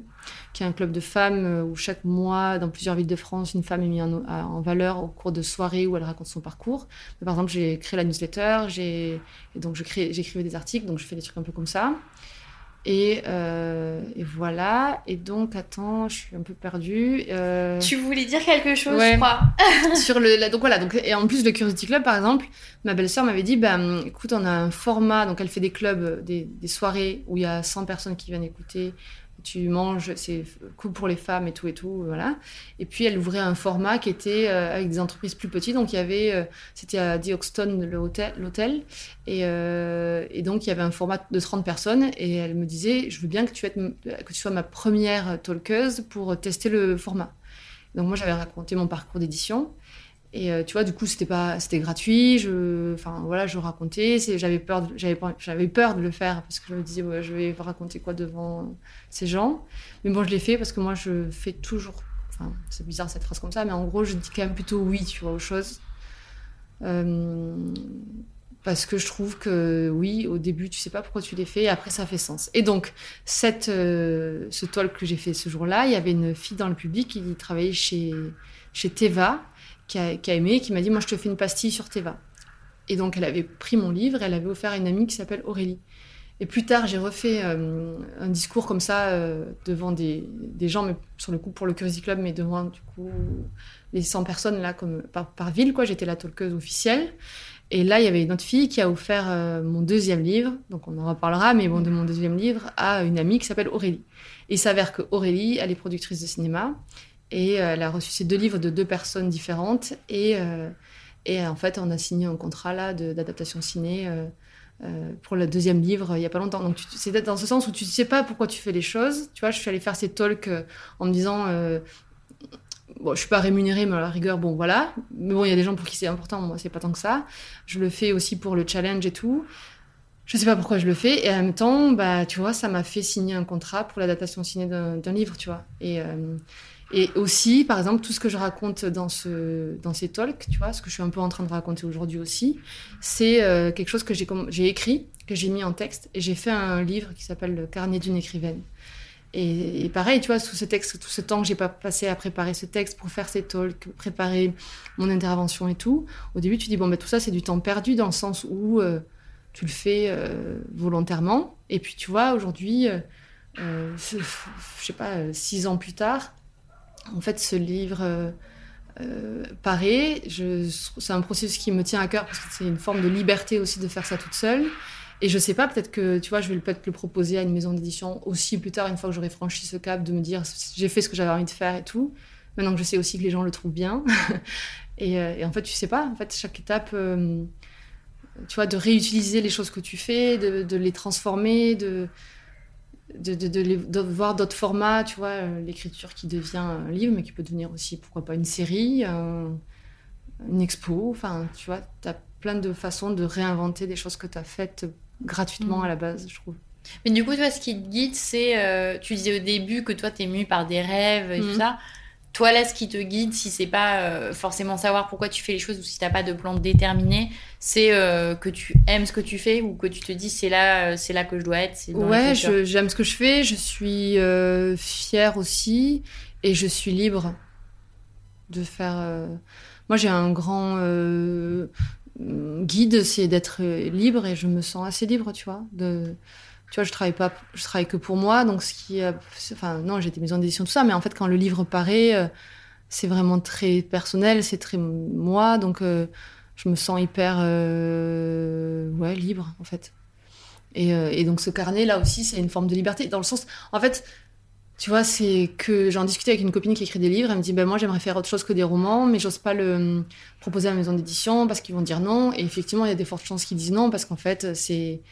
qui est un club de femmes euh, où chaque mois, dans plusieurs villes de France, une femme est mise en, valeur au cours de soirées où elle raconte son parcours. par exemple, j'ai créé la newsletter, j'ai, donc j'écrivais des articles, donc je fais des trucs un peu comme ça. Euh, et, voilà. Et donc, attends, je suis un peu perdue. Euh, tu voulais dire quelque chose, je crois. sur le, donc voilà. Donc, et en plus, le Curiosity Club, par exemple, ma belle-sœur m'avait dit, ben, écoute, on a un format. Donc, elle fait des clubs, des, des soirées où il y a 100 personnes qui viennent écouter tu manges, c'est cool pour les femmes et tout et tout, voilà. Et puis elle ouvrait un format qui était euh, avec des entreprises plus petites, donc il y avait, euh, c'était à Dioxton l'hôtel, et, euh, et, donc il y avait un format de 30 personnes, et elle me disait, je veux bien que tu, que tu sois ma première talkeuse pour tester le format. Donc moi j'avais raconté mon parcours d'édition, et euh, tu vois, du coup, c'était pas, c'était gratuit. Je, enfin voilà, je racontais. J'avais peur, j'avais, j'avais peur de le faire parce que je me disais, je vais raconter quoi devant ces gens. Mais bon, je l'ai fait parce que moi, je fais toujours. Enfin, c'est bizarre cette phrase comme ça, mais en gros, je dis quand même plutôt oui, tu vois, aux choses. Euh, parce que je trouve que oui, au début, tu sais pas pourquoi tu les fais, et après, ça fait sens. Et donc, cette, euh, ce talk que j'ai fait ce jour-là, il y avait une fille dans le public qui travaillait chez, chez Teva qui a, aimé, qui m'a dit Moi, je te fais une pastille sur Teva. Et donc, elle avait pris mon livre, elle avait offert à une amie qui s'appelle Aurélie. Et plus tard, j'ai refait euh, un discours comme ça euh, devant des, gens, mais sur le coup pour le Curiosity Club, mais devant du coup les 100 personnes là, comme par, par ville, quoi. J'étais la talkeuse officielle. Et là, il y avait une autre fille qui a offert euh, mon deuxième livre, donc on en reparlera, mais bon, de mon deuxième livre à une amie qui s'appelle Aurélie. Et il s'avère que Aurélie, elle est productrice de cinéma et euh, elle a reçu ces deux livres de deux personnes différentes. Et, euh, et en fait, on a signé un contrat là d'adaptation ciné euh, pour le deuxième livre il n'y a pas longtemps. Donc c'est dans ce sens où tu ne sais pas pourquoi tu fais les choses. Tu vois, je suis allée faire ces talks en me disant bon, je suis pas rémunérée, mais à la rigueur, bon, voilà. Mais bon, il y a des gens pour qui c'est important, moi, c'est pas tant que ça. Je le fais aussi pour le challenge et tout. Je sais pas pourquoi je le fais. Et en même temps, bah, tu vois, ça m'a fait signer un contrat pour l'adaptation ciné d'un livre, tu vois. Et, et aussi, par exemple, tout ce que je raconte dans, ce, dans ces talks, tu vois, ce que je suis un peu en train de raconter aujourd'hui aussi, c'est euh, quelque chose que j'ai écrit, que j'ai mis en texte, et j'ai fait un livre qui s'appelle Le carnet d'une écrivaine. Et, pareil, tu vois, tout ce texte, tout ce temps que j'ai pas passé à préparer ce texte pour faire ces talks, préparer mon intervention et tout, au début, tu dis, bon, ben, tout ça, c'est du temps perdu dans le sens où euh, tu le fais euh, volontairement. Et puis, tu vois, aujourd'hui, je sais pas, six ans plus tard, en fait, ce livre, euh, pareil, c'est un processus qui me tient à cœur parce que c'est une forme de liberté aussi de faire ça toute seule. Et je sais pas, peut-être que tu vois, je vais peut-être le proposer à une maison d'édition aussi plus tard, une fois que j'aurai franchi ce cap, de me dire j'ai fait ce que j'avais envie de faire et tout. Maintenant que je sais aussi que les gens le trouvent bien. Euh, et, en fait, tu sais pas. En fait, chaque étape, euh, tu vois, de réutiliser les choses que tu fais, de, les transformer, de, de, de, voir d'autres formats, tu vois, euh, l'écriture qui devient un livre, mais qui peut devenir aussi, pourquoi pas, une série, une expo. Enfin, tu vois, tu as plein de façons de réinventer des choses que tu as faites gratuitement mm. à la base, je trouve. Mais du coup, toi, ce qui te guide, c'est. tu disais au début que toi, tu es mu par des rêves et tout mm. ça toi là ce qui te guide si c'est pas euh, forcément savoir pourquoi tu fais les choses ou si t'as pas de plan déterminé c'est euh, que tu aimes ce que tu fais ou que tu te dis c'est là euh, c'est là que je dois être ouais j'aime ce que je fais je suis fière aussi et je suis libre de faire moi j'ai un grand guide c'est d'être libre et je me sens assez libre tu vois de tu vois, je travaille pas, je travaille que pour moi, donc ce qui, enfin non, j'ai des maisons d'édition tout ça, mais en fait quand le livre paraît, euh, c'est vraiment très personnel, c'est très moi, donc euh, je me sens hyper, euh, ouais, libre en fait. Et, donc ce carnet là aussi, c'est une forme de liberté, dans le sens, en fait, tu vois, c'est que j'en discutais avec une copine qui écrit des livres, elle me dit, ben moi j'aimerais faire autre chose que des romans, mais j'ose pas le proposer à la maison d'édition parce qu'ils vont dire non, et effectivement il y a des fortes chances qu'ils disent non parce qu'en fait c'est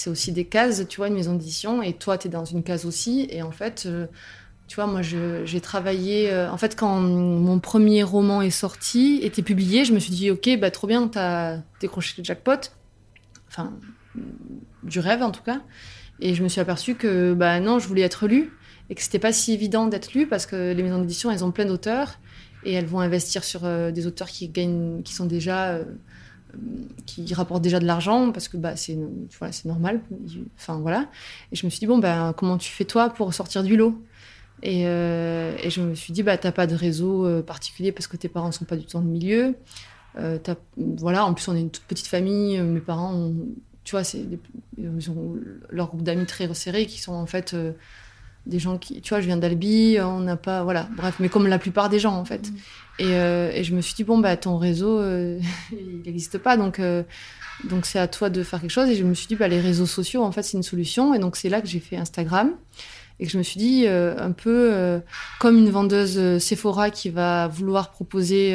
c'est aussi des cases, tu vois, une maison d'édition, et toi, tu es dans une case aussi. Et en fait, euh, tu vois, moi, j'ai travaillé. Euh, en fait, quand mon premier roman est sorti, était publié, je me suis dit, ok, bah, trop bien, tu as décroché le jackpot. Enfin, du rêve en tout cas. Et je me suis aperçue que, bah non, je voulais être lue, et que c'était pas si évident d'être lu parce que les maisons d'édition, elles ont plein d'auteurs, et elles vont investir sur euh, des auteurs qui gagnent, qui sont déjà qui rapporte déjà de l'argent parce que bah, c'est voilà, normal. Enfin voilà. Et je me suis dit bon ben comment tu fais toi pour sortir du lot? Et, euh, et, je me suis dit bah t'as pas de réseau euh, particulier parce que tes parents sont pas du tout dans le milieu. Euh, voilà en plus on est une toute petite famille. Mes parents tu vois c'est ils ont leur groupe d'amis très resserré qui sont en fait des gens qui, tu vois, je viens d'Albi, on n'a pas, voilà, bref, mais comme la plupart des gens en fait. Mm. Euh, et, je me suis dit bon bah ton réseau, euh, il n'existe pas, donc euh, donc c'est à toi de faire quelque chose. Et je me suis dit bah les réseaux sociaux en fait c'est une solution. Et donc c'est là que j'ai fait Instagram et que je me suis dit un peu comme une vendeuse Sephora qui va vouloir proposer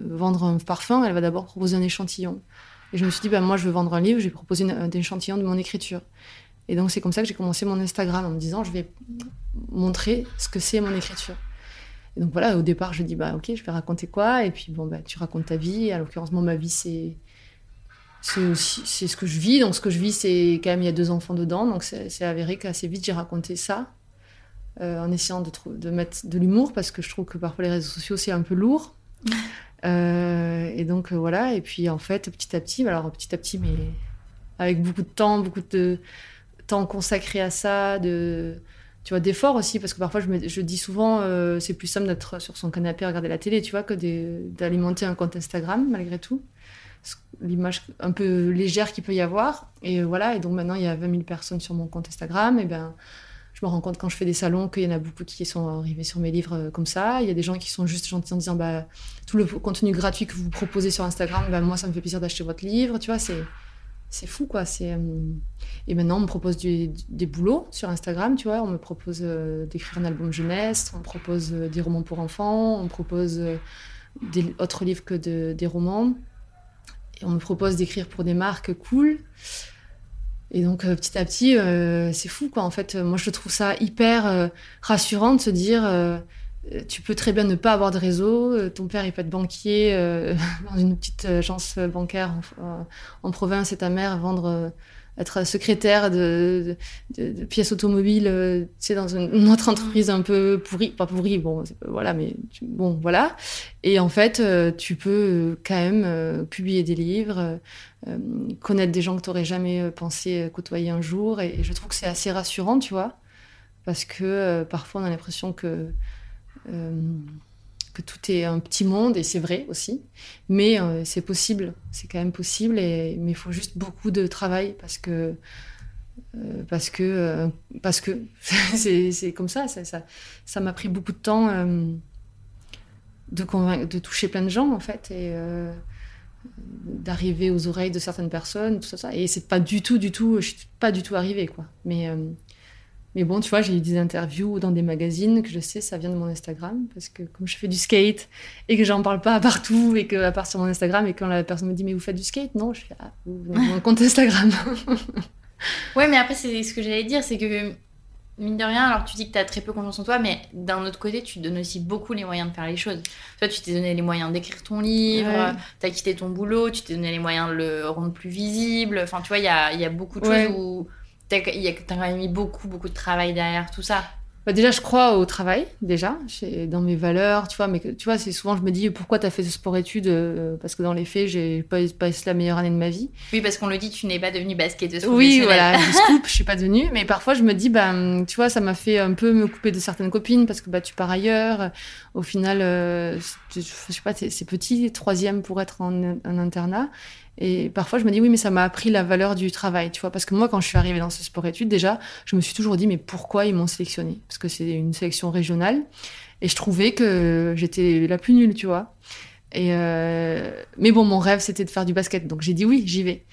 vendre un parfum, elle va d'abord proposer un échantillon. Et je me suis dit bah moi je veux vendre un livre, je vais proposer un échantillon de mon écriture. Et donc c'est comme ça que j'ai commencé mon Instagram en me disant je vais montrer ce que c'est mon écriture. Et donc voilà, au départ je dis bah ok je vais raconter quoi? Et puis bon bah tu racontes ta vie. À l'occurrence moi ma vie c'est c'est ce que je vis donc ce que je vis c'est quand même il y a deux enfants dedans donc c'est avéré qu'assez vite j'ai raconté ça euh, en essayant de, de mettre de l'humour parce que je trouve que parfois les réseaux sociaux c'est un peu lourd. Euh, et donc voilà et puis en fait petit à petit alors petit à petit mais avec beaucoup de temps beaucoup de temps consacré à ça, de tu vois d'efforts aussi parce que parfois je, je dis souvent euh, c'est plus simple d'être sur son canapé à regarder la télé tu vois que d'alimenter un compte Instagram malgré tout l'image un peu légère qu'il peut y avoir et voilà et donc maintenant il y a 20 000 personnes sur mon compte Instagram et ben je me rends compte quand je fais des salons qu'il y en a beaucoup qui sont arrivés sur mes livres euh, comme ça. Il y a des gens qui sont juste gentils en disant bah, tout le contenu gratuit que vous proposez sur Instagram, bah, moi ça me fait plaisir d'acheter votre livre. Tu vois, c'est c'est fou quoi. C'est euh, et maintenant on me propose des boulots sur Instagram, tu vois. On me propose euh, d'écrire un album jeunesse, on me propose euh, des romans pour enfants, on me propose des autres livres que des romans. Et on me propose d'écrire pour des marques cool. Et donc petit à petit, c'est fou quoi. En fait, moi je trouve ça hyper rassurant de se dire tu peux très bien ne pas avoir de réseau. Euh, ton père, il peut être banquier euh, dans une petite agence bancaire en, province et ta mère vendre, être secrétaire de, pièces automobiles, tu sais, dans une, autre entreprise un peu pourrie, pas pourrie, bon, voilà, mais bon, voilà. Et en fait, tu peux quand même publier des livres, connaître des gens que tu n'aurais jamais pensé côtoyer un jour. Et, je trouve que c'est assez rassurant, tu vois, parce que parfois on a l'impression que euh, que tout est un petit monde, et c'est vrai aussi. Mais euh, c'est possible, c'est quand même possible, mais il faut juste beaucoup de travail parce que euh, parce que parce que c'est comme ça ça m'a pris beaucoup de temps de, convaincre, de toucher plein de gens, en fait, et euh, d'arriver aux oreilles de certaines personnes, tout ça. Et c'est pas du tout, du tout, je suis pas du tout arrivée, quoi. Mais, euh, mais bon, tu vois, j'ai eu des interviews dans des magazines que je sais, ça vient de mon Instagram, parce que comme je fais du skate et que j'en parle pas partout et que à part sur mon Instagram, et quand la personne me dit, mais vous faites du skate? Non, je fais, ah, vous venez mon compte Instagram. ouais, mais après, c'est ce que j'allais dire, c'est que mine de rien, alors tu dis que tu as très peu confiance en toi, mais d'un autre côté, tu te donnes aussi beaucoup les moyens de faire les choses. Toi, tu t'es donné les moyens d'écrire ton livre, tu as quitté ton boulot, tu t'es donné les moyens de le rendre plus visible. Enfin, tu vois, il y a, y a, beaucoup de choses où tu as, as, quand même mis beaucoup, beaucoup de travail derrière tout ça. Bah déjà, je crois au travail, déjà, dans mes valeurs, tu vois. Mais tu vois, c'est souvent, je me dis, pourquoi tu as fait ce sport-études euh, Parce que dans les faits, j'ai pas passé la meilleure année de ma vie. Oui, parce qu'on le dit, tu n'es pas devenue basketteuse Oui, voilà, je scoop, je suis pas devenue. Mais parfois, je me dis, bah, tu vois, ça m'a fait un peu me couper de certaines copines parce que bah, tu pars ailleurs. Au final, euh, je sais pas, c'est petit, troisième pour être en, en internat. Et parfois, je me dis, oui, mais ça m'a appris la valeur du travail, tu vois. Parce que moi, quand je suis arrivée dans ce sport-études, déjà, je me suis toujours dit, mais pourquoi ils m'ont sélectionné Parce que c'est une sélection régionale. Et je trouvais que j'étais la plus nulle, tu vois. Et euh... Mais bon, mon rêve, c'était de faire du basket. Donc j'ai dit oui, j'y vais.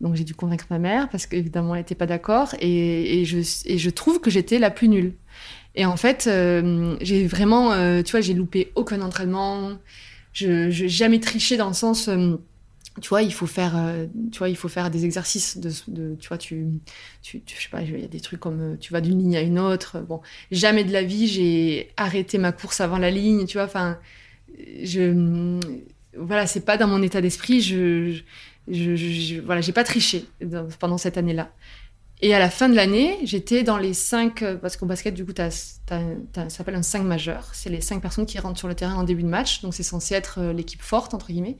Donc j'ai dû convaincre ma mère, parce qu'évidemment, elle n'était pas d'accord. Et, et, je, et je trouve que j'étais la plus nulle. Et en fait, euh, j'ai vraiment, euh, tu vois, j'ai loupé aucun entraînement. Je n'ai jamais triché dans le sens euh, tu vois, il faut faire, euh, tu vois, il faut faire des exercices de, tu vois, tu, tu, je sais pas, il y a des trucs comme, euh, tu vas d'une ligne à une autre. Bon, jamais de la vie j'ai arrêté ma course avant la ligne, tu vois. Enfin, je, voilà, c'est pas dans mon état d'esprit. Je, voilà, j'ai pas triché pendant cette année-là. Et à la fin de l'année, j'étais dans les cinq, euh, parce qu'au basket, du coup, ça s'appelle un 5 majeur. C'est les cinq personnes qui rentrent sur le terrain en début de match. Donc, c'est censé être l'équipe forte, entre guillemets.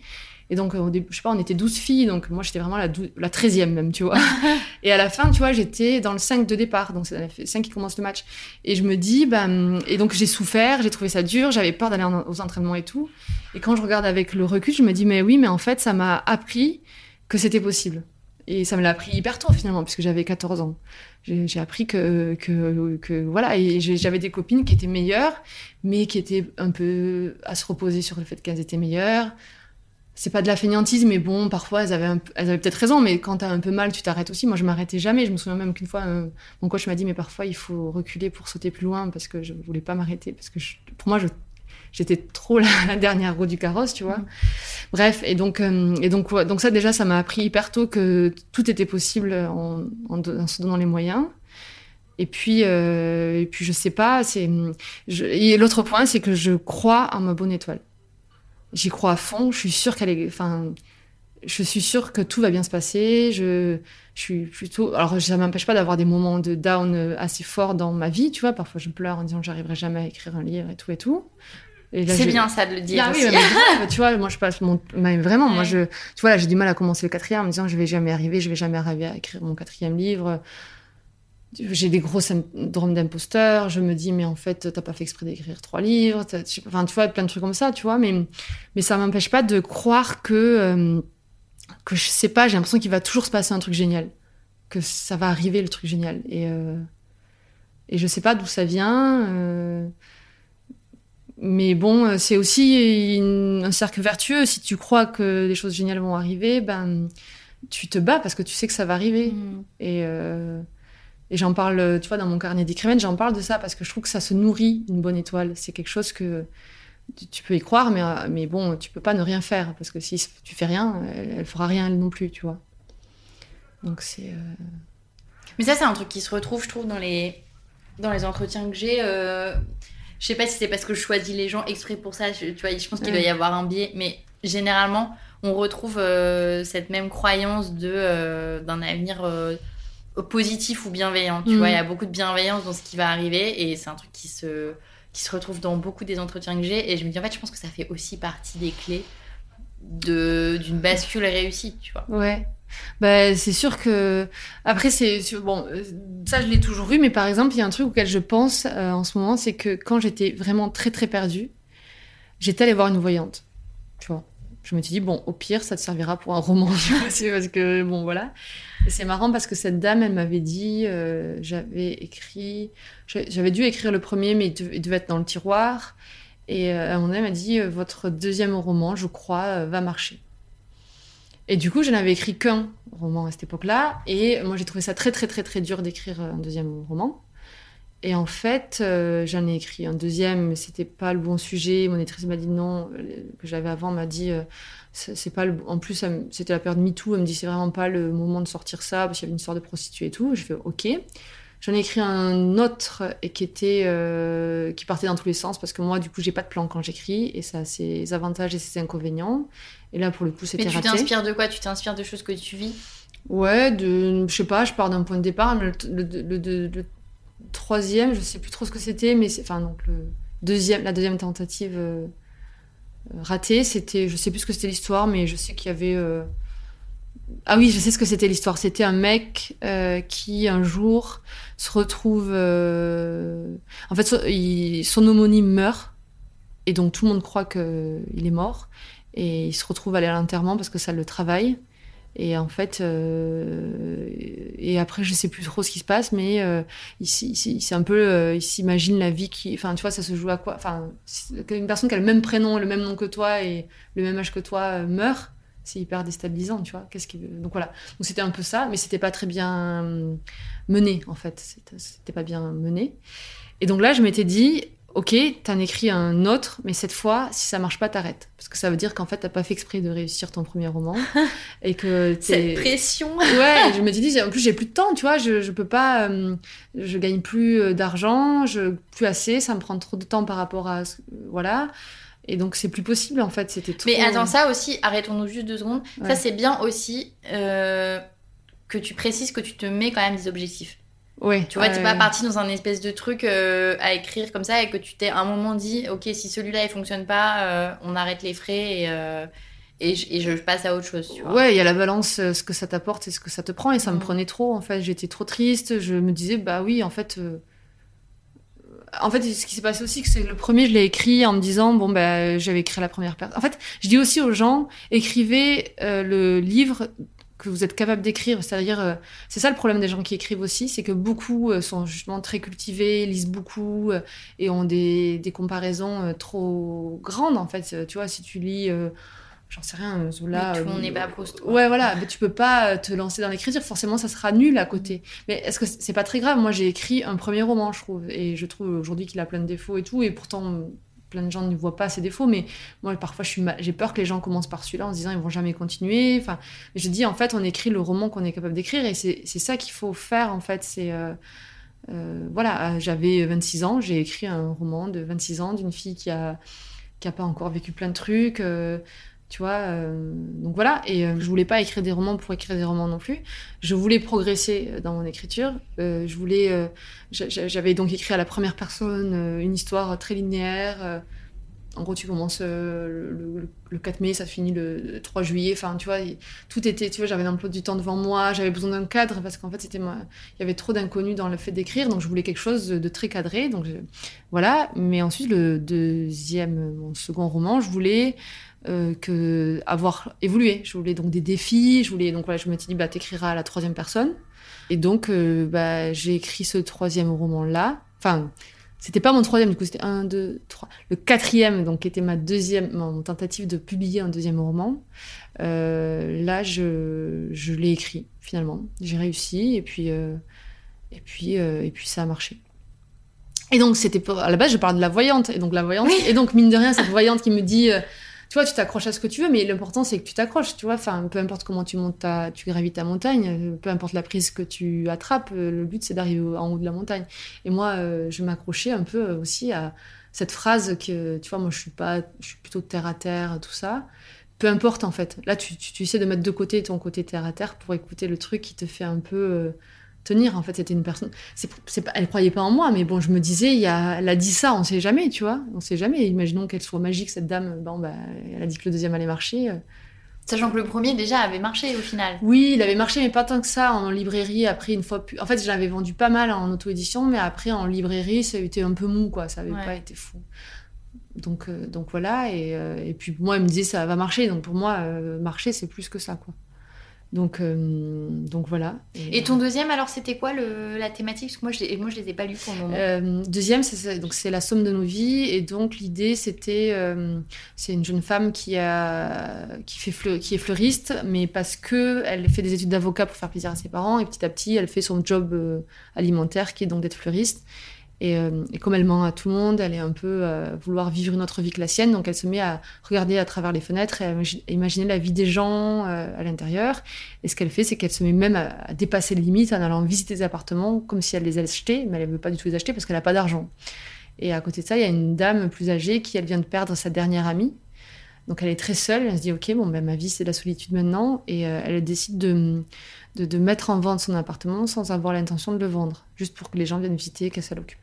Et donc, euh, je sais pas, on était 12 filles, donc moi, j'étais vraiment la, la 13e même, tu vois. et à la fin, tu vois, j'étais dans le 5 de départ, donc c'est le 5 qui commence le match. Et je me dis, ben, et donc j'ai souffert, j'ai trouvé ça dur, j'avais peur d'aller aux entraînements et tout. Et quand je regarde avec le recul, je me dis, mais oui, mais en fait, ça m'a appris que c'était possible. Et ça me l'a appris hyper tôt finalement, puisque j'avais 14 ans. J'ai appris que, que, que, voilà, et j'avais des copines qui étaient meilleures, mais qui étaient un peu à se reposer sur le fait qu'elles étaient meilleures, c'est pas de la fainéantise, mais bon, parfois elles avaient, elles avaient peut-être raison, mais quand t'as un peu mal, tu t'arrêtes aussi. Moi, je m'arrêtais jamais. Je me souviens même qu'une fois, euh, mon coach m'a dit, mais parfois il faut reculer pour sauter plus loin parce que je voulais pas m'arrêter. Parce que pour moi, j'étais trop la, dernière roue du carrosse, tu vois. Mm. Bref, et donc, euh, et donc, donc ça déjà, ça m'a appris hyper tôt que tout était possible en, se donnant les moyens. Et puis, euh, et puis je sais pas, c'est. Et l'autre point, c'est que je crois en ma bonne étoile j'y crois à fond. Je suis sûre qu'elle est. Enfin, je suis sûre que tout va bien se passer. Je, je suis plutôt. Alors, ça m'empêche pas d'avoir des moments de down assez forts dans ma vie, tu vois. Parfois, je pleure en disant que j'arriverai jamais à écrire un livre et tout et tout. C'est bien ça de le dire. Ah, aussi. Oui, mais tu vois, moi je passe mon, mais vraiment, moi je, tu vois, j'ai du mal à commencer le quatrième en me disant je vais jamais arriver, je vais jamais arriver à écrire mon quatrième livre j'ai des gros syndromes d'imposteur. Je me dis, mais en fait, t'as pas fait exprès d'écrire trois livres. Enfin, tu vois, plein de trucs comme ça, tu vois. Mais, mais ça m'empêche pas de croire que, euh, que je sais pas, j'ai l'impression qu'il va toujours se passer un truc génial. Que ça va arriver, le truc génial. Et, euh, et je sais pas d'où ça vient. Euh, mais bon, c'est aussi un cercle vertueux. Si tu crois que des choses géniales vont arriver, ben, tu te bats parce que tu sais que ça va arriver. Mmh. Et. Et j'en parle, tu vois, dans mon carnet d'écrivaine, j'en parle de ça parce que je trouve que ça se nourrit une bonne étoile. C'est quelque chose que tu peux y croire, mais, mais bon, tu peux pas ne rien faire parce que si tu fais rien, elle, fera rien elle non plus, tu vois. Donc c'est. Euh, mais ça, c'est un truc qui se retrouve, je trouve, dans les dans les entretiens que j'ai. Euh... Je sais pas si c'est parce que je choisis les gens exprès pour ça. tu vois, je pense qu'il doit y avoir un biais, mais généralement, on retrouve euh, cette même croyance de euh, d'un avenir positif ou bienveillant. Tu vois, il y a mm. beaucoup de bienveillance dans ce qui va arriver et c'est un truc qui se, qui se retrouve dans beaucoup des entretiens que j'ai. Et je me dis, en fait, je pense que ça fait aussi partie des clés d'une bascule réussie, tu vois. Ouais. Bah, c'est sûr que après c'est bon ça je l'ai toujours eu mais par exemple il y a un truc auquel je pense euh, en ce moment c'est que quand j'étais vraiment très très perdue j'étais allée voir une voyante tu vois je me suis dit bon au pire ça te servira pour un roman parce que bon voilà c'est marrant parce que cette dame, elle m'avait dit, euh, j'avais écrit, j'avais dû écrire le premier, mais il devait être dans le tiroir. Et à un moment donné, elle m'a dit Votre deuxième roman, je crois, va marcher. Et du coup, je n'avais écrit qu'un roman à cette époque-là. Et moi, j'ai trouvé ça très, très, très, très dur d'écrire un deuxième roman. Et en fait, euh, j'en ai écrit un deuxième, mais c'était pas le bon sujet. Mon éditrice m'a dit non, euh, que j'avais avant m'a dit euh, c'est pas le. En plus, c'était la période MeToo. Elle me dit c'est vraiment pas le moment de sortir ça parce qu'il y avait une histoire de prostituée et tout. Je fais ok. J'en ai écrit un autre et qui était qui partait dans tous les sens parce que moi, du coup, j'ai pas de plan quand j'écris et ça a ses avantages et ses inconvénients. Et là, pour le coup, c'était raté. Mais tu t'inspires de quoi? Tu t'inspires de choses que tu vis? Ouais, de, je sais pas, je pars d'un point de départ, mais le, le, troisième, je sais plus trop ce que c'était, mais enfin, donc le deuxième, la deuxième tentative euh, ratée, c'était, je sais plus ce que c'était l'histoire, mais je sais qu'il y avait. Euh, ah oui, je sais ce que c'était l'histoire. C'était un mec euh, qui un jour se retrouve. En fait, son homonyme meurt, et donc tout le monde croit qu'il est mort, et il se retrouve aller à l'enterrement parce que ça le travaille. Et en fait, euh, et après, je sais plus trop ce qui se passe, mais euh, c'est un peu, euh, il s'imagine la vie qui, enfin, tu vois, ça se joue à quoi Enfin, une personne qui a le même prénom, le même nom que toi et le même âge que toi meurt, c'est hyper déstabilisant, tu vois. Qu'est-ce qui, donc voilà. Donc c'était un peu ça, mais c'était pas très bien mené, en fait. C'était pas bien mené. Et donc là, je m'étais dit, Ok, t'en écris un autre, mais cette fois, si ça marche pas, t'arrêtes. Parce que ça veut dire qu'en fait, t'as pas fait exprès de réussir ton premier roman. et que Cette pression Ouais, je me dit, en plus, j'ai plus de temps, tu vois, je, je peux pas. Euh, je gagne plus euh, d'argent, je plus assez, ça me prend trop de temps par rapport à. Voilà. Et donc, c'est plus possible, en fait, c'était trop. Mais attends, ça aussi, arrêtons-nous juste deux secondes. Ça, c'est bien aussi euh, que tu précises que tu te mets quand même des objectifs. Ouais, tu vois, tu t'es pas parti dans un espèce de truc euh, à écrire comme ça et que tu t'es un moment dit, ok, si celui-là il fonctionne pas, euh, on arrête les frais et, euh, et, je, passe à autre chose. Tu vois. Ouais, il y a la balance, ce que ça t'apporte et ce que ça te prend et ça me mm. prenait trop. En fait, j'étais trop triste. Je me disais, bah oui, en fait. En fait, ce qui s'est passé aussi, c'est que le premier, je l'ai écrit en me disant, bon, bah, j'avais écrit la première personne. En fait, je dis aussi aux gens, écrivez le livre que vous êtes capable d'écrire. C'est-à-dire, euh, c'est ça le problème des gens qui écrivent aussi, c'est que beaucoup euh, sont justement très cultivés, lisent beaucoup euh, et ont des, des comparaisons trop grandes en fait. Tu vois, si tu lis, j'en sais rien, Zola. tout le monde n'est pas post. Ouais, voilà, mais tu peux pas te lancer dans l'écriture. Forcément, ça sera nul à côté. Mais est-ce que c'est pas très grave? Moi, j'ai écrit un premier roman, je trouve, et je trouve aujourd'hui qu'il a plein de défauts et tout, et pourtant plein de gens ne voient pas ses défauts, mais moi, parfois, j'ai peur que les gens commencent par celui-là en se disant ils vont jamais continuer. Enfin, je dis en fait, on écrit le roman qu'on est capable d'écrire et c'est ça qu'il faut faire en fait. Euh, euh, voilà, j'avais 26 ans, j'ai écrit un roman de 26 ans d'une fille qui a qui a pas encore vécu plein de trucs. Euh, tu vois, euh, donc voilà. Et euh, je voulais pas écrire des romans pour écrire des romans non plus. Je voulais progresser dans mon écriture. Euh, je voulais, j'avais donc écrit à la première personne une histoire très linéaire. en gros, tu commences le, 4 mai, ça finit le 3 juillet. Enfin, tu vois, tout était, tu vois, j'avais peu du temps devant moi. J'avais besoin d'un cadre parce qu'en fait, c'était, il y avait trop d'inconnus dans le fait d'écrire. Donc, je voulais quelque chose de, très cadré. Donc, voilà. Mais ensuite, le deuxième, mon second roman, je voulais euh, que avoir évolué. Je voulais donc des défis. Je voulais donc voilà, je me suis dit bah t'écriras à la troisième personne. Et donc euh, bah j'ai écrit ce troisième roman là. Enfin c'était pas mon troisième du coup c'était un deux trois. Le quatrième donc qui était ma deuxième mon tentative de publier un deuxième roman. Euh, là je je l'ai écrit finalement. J'ai réussi et puis et puis et puis ça a marché. Et donc c'était à la base je parle de la voyante et donc la voyante et donc mine de rien cette voyante qui me dit tu vois, tu t'accroches à ce que tu veux, mais l'important c'est que tu t'accroches, tu vois. Enfin, peu importe comment tu montes ta, tu gravis ta montagne, peu importe la prise que tu attrapes, euh, le but c'est d'arriver en haut de la montagne. Et moi, euh, je m'accrochais un peu aussi à cette phrase que, tu vois, moi je suis pas, je suis plutôt terre à terre, tout ça. Peu importe en fait. Là, tu, tu, essaies de mettre de côté ton côté terre à terre pour écouter le truc qui te fait un peu euh, tenir. En fait, c'était une personne. C'est, pas, elle croyait pas en moi, mais bon, je me disais, il y a, elle a dit ça, on sait jamais, tu vois. On sait jamais. Imaginons qu'elle soit magique, cette dame. Bon, bah, elle a dit que le deuxième allait marcher. Sachant que le premier déjà avait marché au final. Oui, il avait marché, mais pas tant que ça en librairie. Après, une fois. En fait, j'avais vendu pas mal en auto-édition, mais après, en librairie, ça a été un peu mou, quoi. Ça avait pas été fou. Donc, euh, donc voilà. Et, euh, et, puis, moi, elle me disait, ça va marcher. Donc, pour moi, euh, marcher, c'est plus que ça, quoi. Donc, euh, donc voilà. Et ton deuxième, alors, c'était quoi le, la thématique? Parce que moi, je, moi, je les ai pas lus pour le moment. Euh, deuxième, c'est donc c'est la somme de nos vies, et donc l'idée, c'était, euh, c'est une jeune femme qui a, qui fait fleur, qui est fleuriste, mais parce que elle fait des études d'avocat pour faire plaisir à ses parents, et petit à petit, elle fait son job alimentaire, qui est donc d'être fleuriste. Et, euh, et, comme elle ment à tout le monde, elle est un peu à vouloir vivre une autre vie que la sienne. Donc elle se met à regarder à travers les fenêtres et à imaginer la vie des gens euh, à l'intérieur. Et ce qu'elle fait, c'est qu'elle se met même à, dépasser les limites en allant visiter des appartements comme si elle les achetait, mais elle ne veut pas du tout les acheter parce qu'elle n'a pas d'argent. Et à côté de ça, il y a une dame plus âgée qui, elle vient de perdre sa dernière amie. Donc elle est très seule. Elle se dit, ok, bon, ben, ma vie, c'est la solitude maintenant. Et euh, elle décide de, de, de mettre en vente son appartement sans avoir l'intention de le vendre, juste pour que les gens viennent visiter et qu'elle s'en occupe.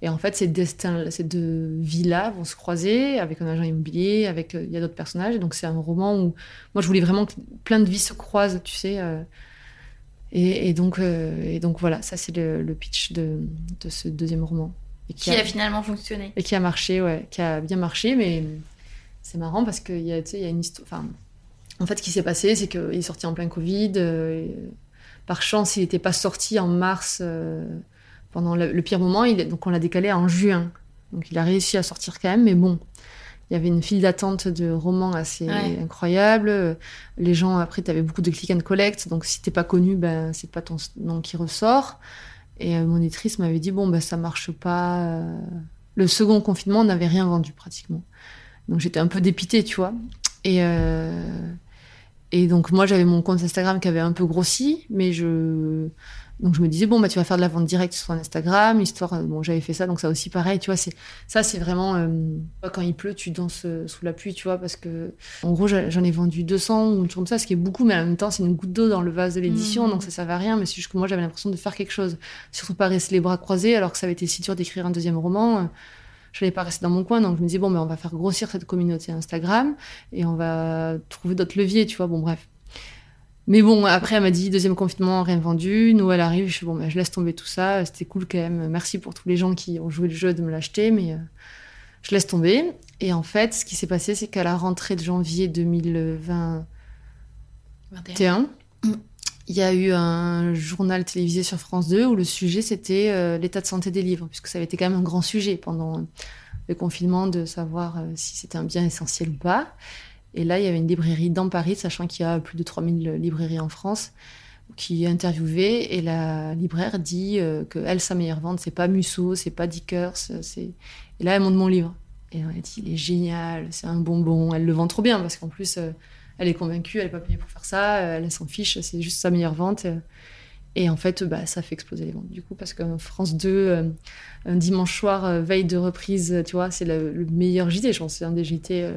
Et en fait, ces destins, ces deux vies-là vont se croiser avec un agent immobilier, avec il y a d'autres personnages. Et donc c'est un roman où moi je voulais vraiment que plein de vies se croisent, tu sais. Euh, et, et, donc euh, et donc voilà, ça c'est le, le, pitch de, de, ce deuxième roman. Et qui, qui a, a, finalement fonctionné. Et qui a marché, ouais, qui a bien marché, mais c'est marrant parce qu'il y a, tu sais, il y a une histoire. Enfin, en fait, ce qui s'est passé, c'est qu'il est sorti en plein Covid. Euh, par chance, il n'était pas sorti en mars pendant le, le, pire moment, il, donc on l'a décalé en juin. Donc il a réussi à sortir quand même, mais bon, il y avait une file d'attente de romans assez ouais. incroyable. Les gens, après, tu avais beaucoup de click and collect, donc si t'es pas connu, ben, c'est pas ton nom qui ressort. Et euh, mon éditrice m'avait dit, bon, ben, ça marche pas. Le second confinement, on n'avait rien vendu pratiquement. Donc j'étais un peu dépitée, tu vois. Et, euh, et donc moi, j'avais mon compte Instagram qui avait un peu grossi, mais je donc je me disais bon bah tu vas faire de la vente directe sur Instagram, histoire bon j'avais fait ça donc ça aussi pareil tu vois c'est ça c'est vraiment euh, quand il pleut tu danses sous la pluie tu vois parce que en gros j'en ai vendu 200 ou une chose comme ça ce qui est beaucoup mais en même temps c'est une goutte d'eau dans le vase de l'édition mmh. donc ça servait à rien mais c'est juste que moi j'avais l'impression de faire quelque chose surtout pas rester les bras croisés alors que ça avait été si dur d'écrire un deuxième roman je n'allais pas rester dans mon coin donc je me disais bon mais on va faire grossir cette communauté Instagram et on va trouver d'autres leviers tu vois bon bref mais bon, après, elle m'a dit deuxième confinement, rien vendu. Noël arrive, je suis bon, ben, je laisse tomber tout ça. C'était cool quand même. Merci pour tous les gens qui ont joué le jeu de me l'acheter, mais euh, je laisse tomber. Et en fait, ce qui s'est passé, c'est qu'à la rentrée de janvier 2021, 21. il y a eu un journal télévisé sur France 2 où le sujet c'était euh, l'état de santé des livres, puisque ça avait été quand même un grand sujet pendant le confinement de savoir euh, si c'était un bien essentiel ou pas. Et là, il y avait une librairie dans Paris, sachant qu'il y a plus de 3000 librairies en France, qui est interviewée. Et la libraire dit euh, que elle, sa meilleure vente, c'est pas Musso, c'est pas Dickers. Et là, elle montre mon livre. Et elle dit, il est génial, c'est un bonbon. Elle le vend trop bien, parce qu'en plus, euh, elle est convaincue, elle n'est pas payée pour faire ça, euh, elle s'en fiche, c'est juste sa meilleure vente. Et en fait, bah, ça fait exploser les ventes, du coup, parce que France 2, euh, un dimanche soir, veille de reprise, tu vois, c'est le, le, meilleur JT, je pense, c'est un des JT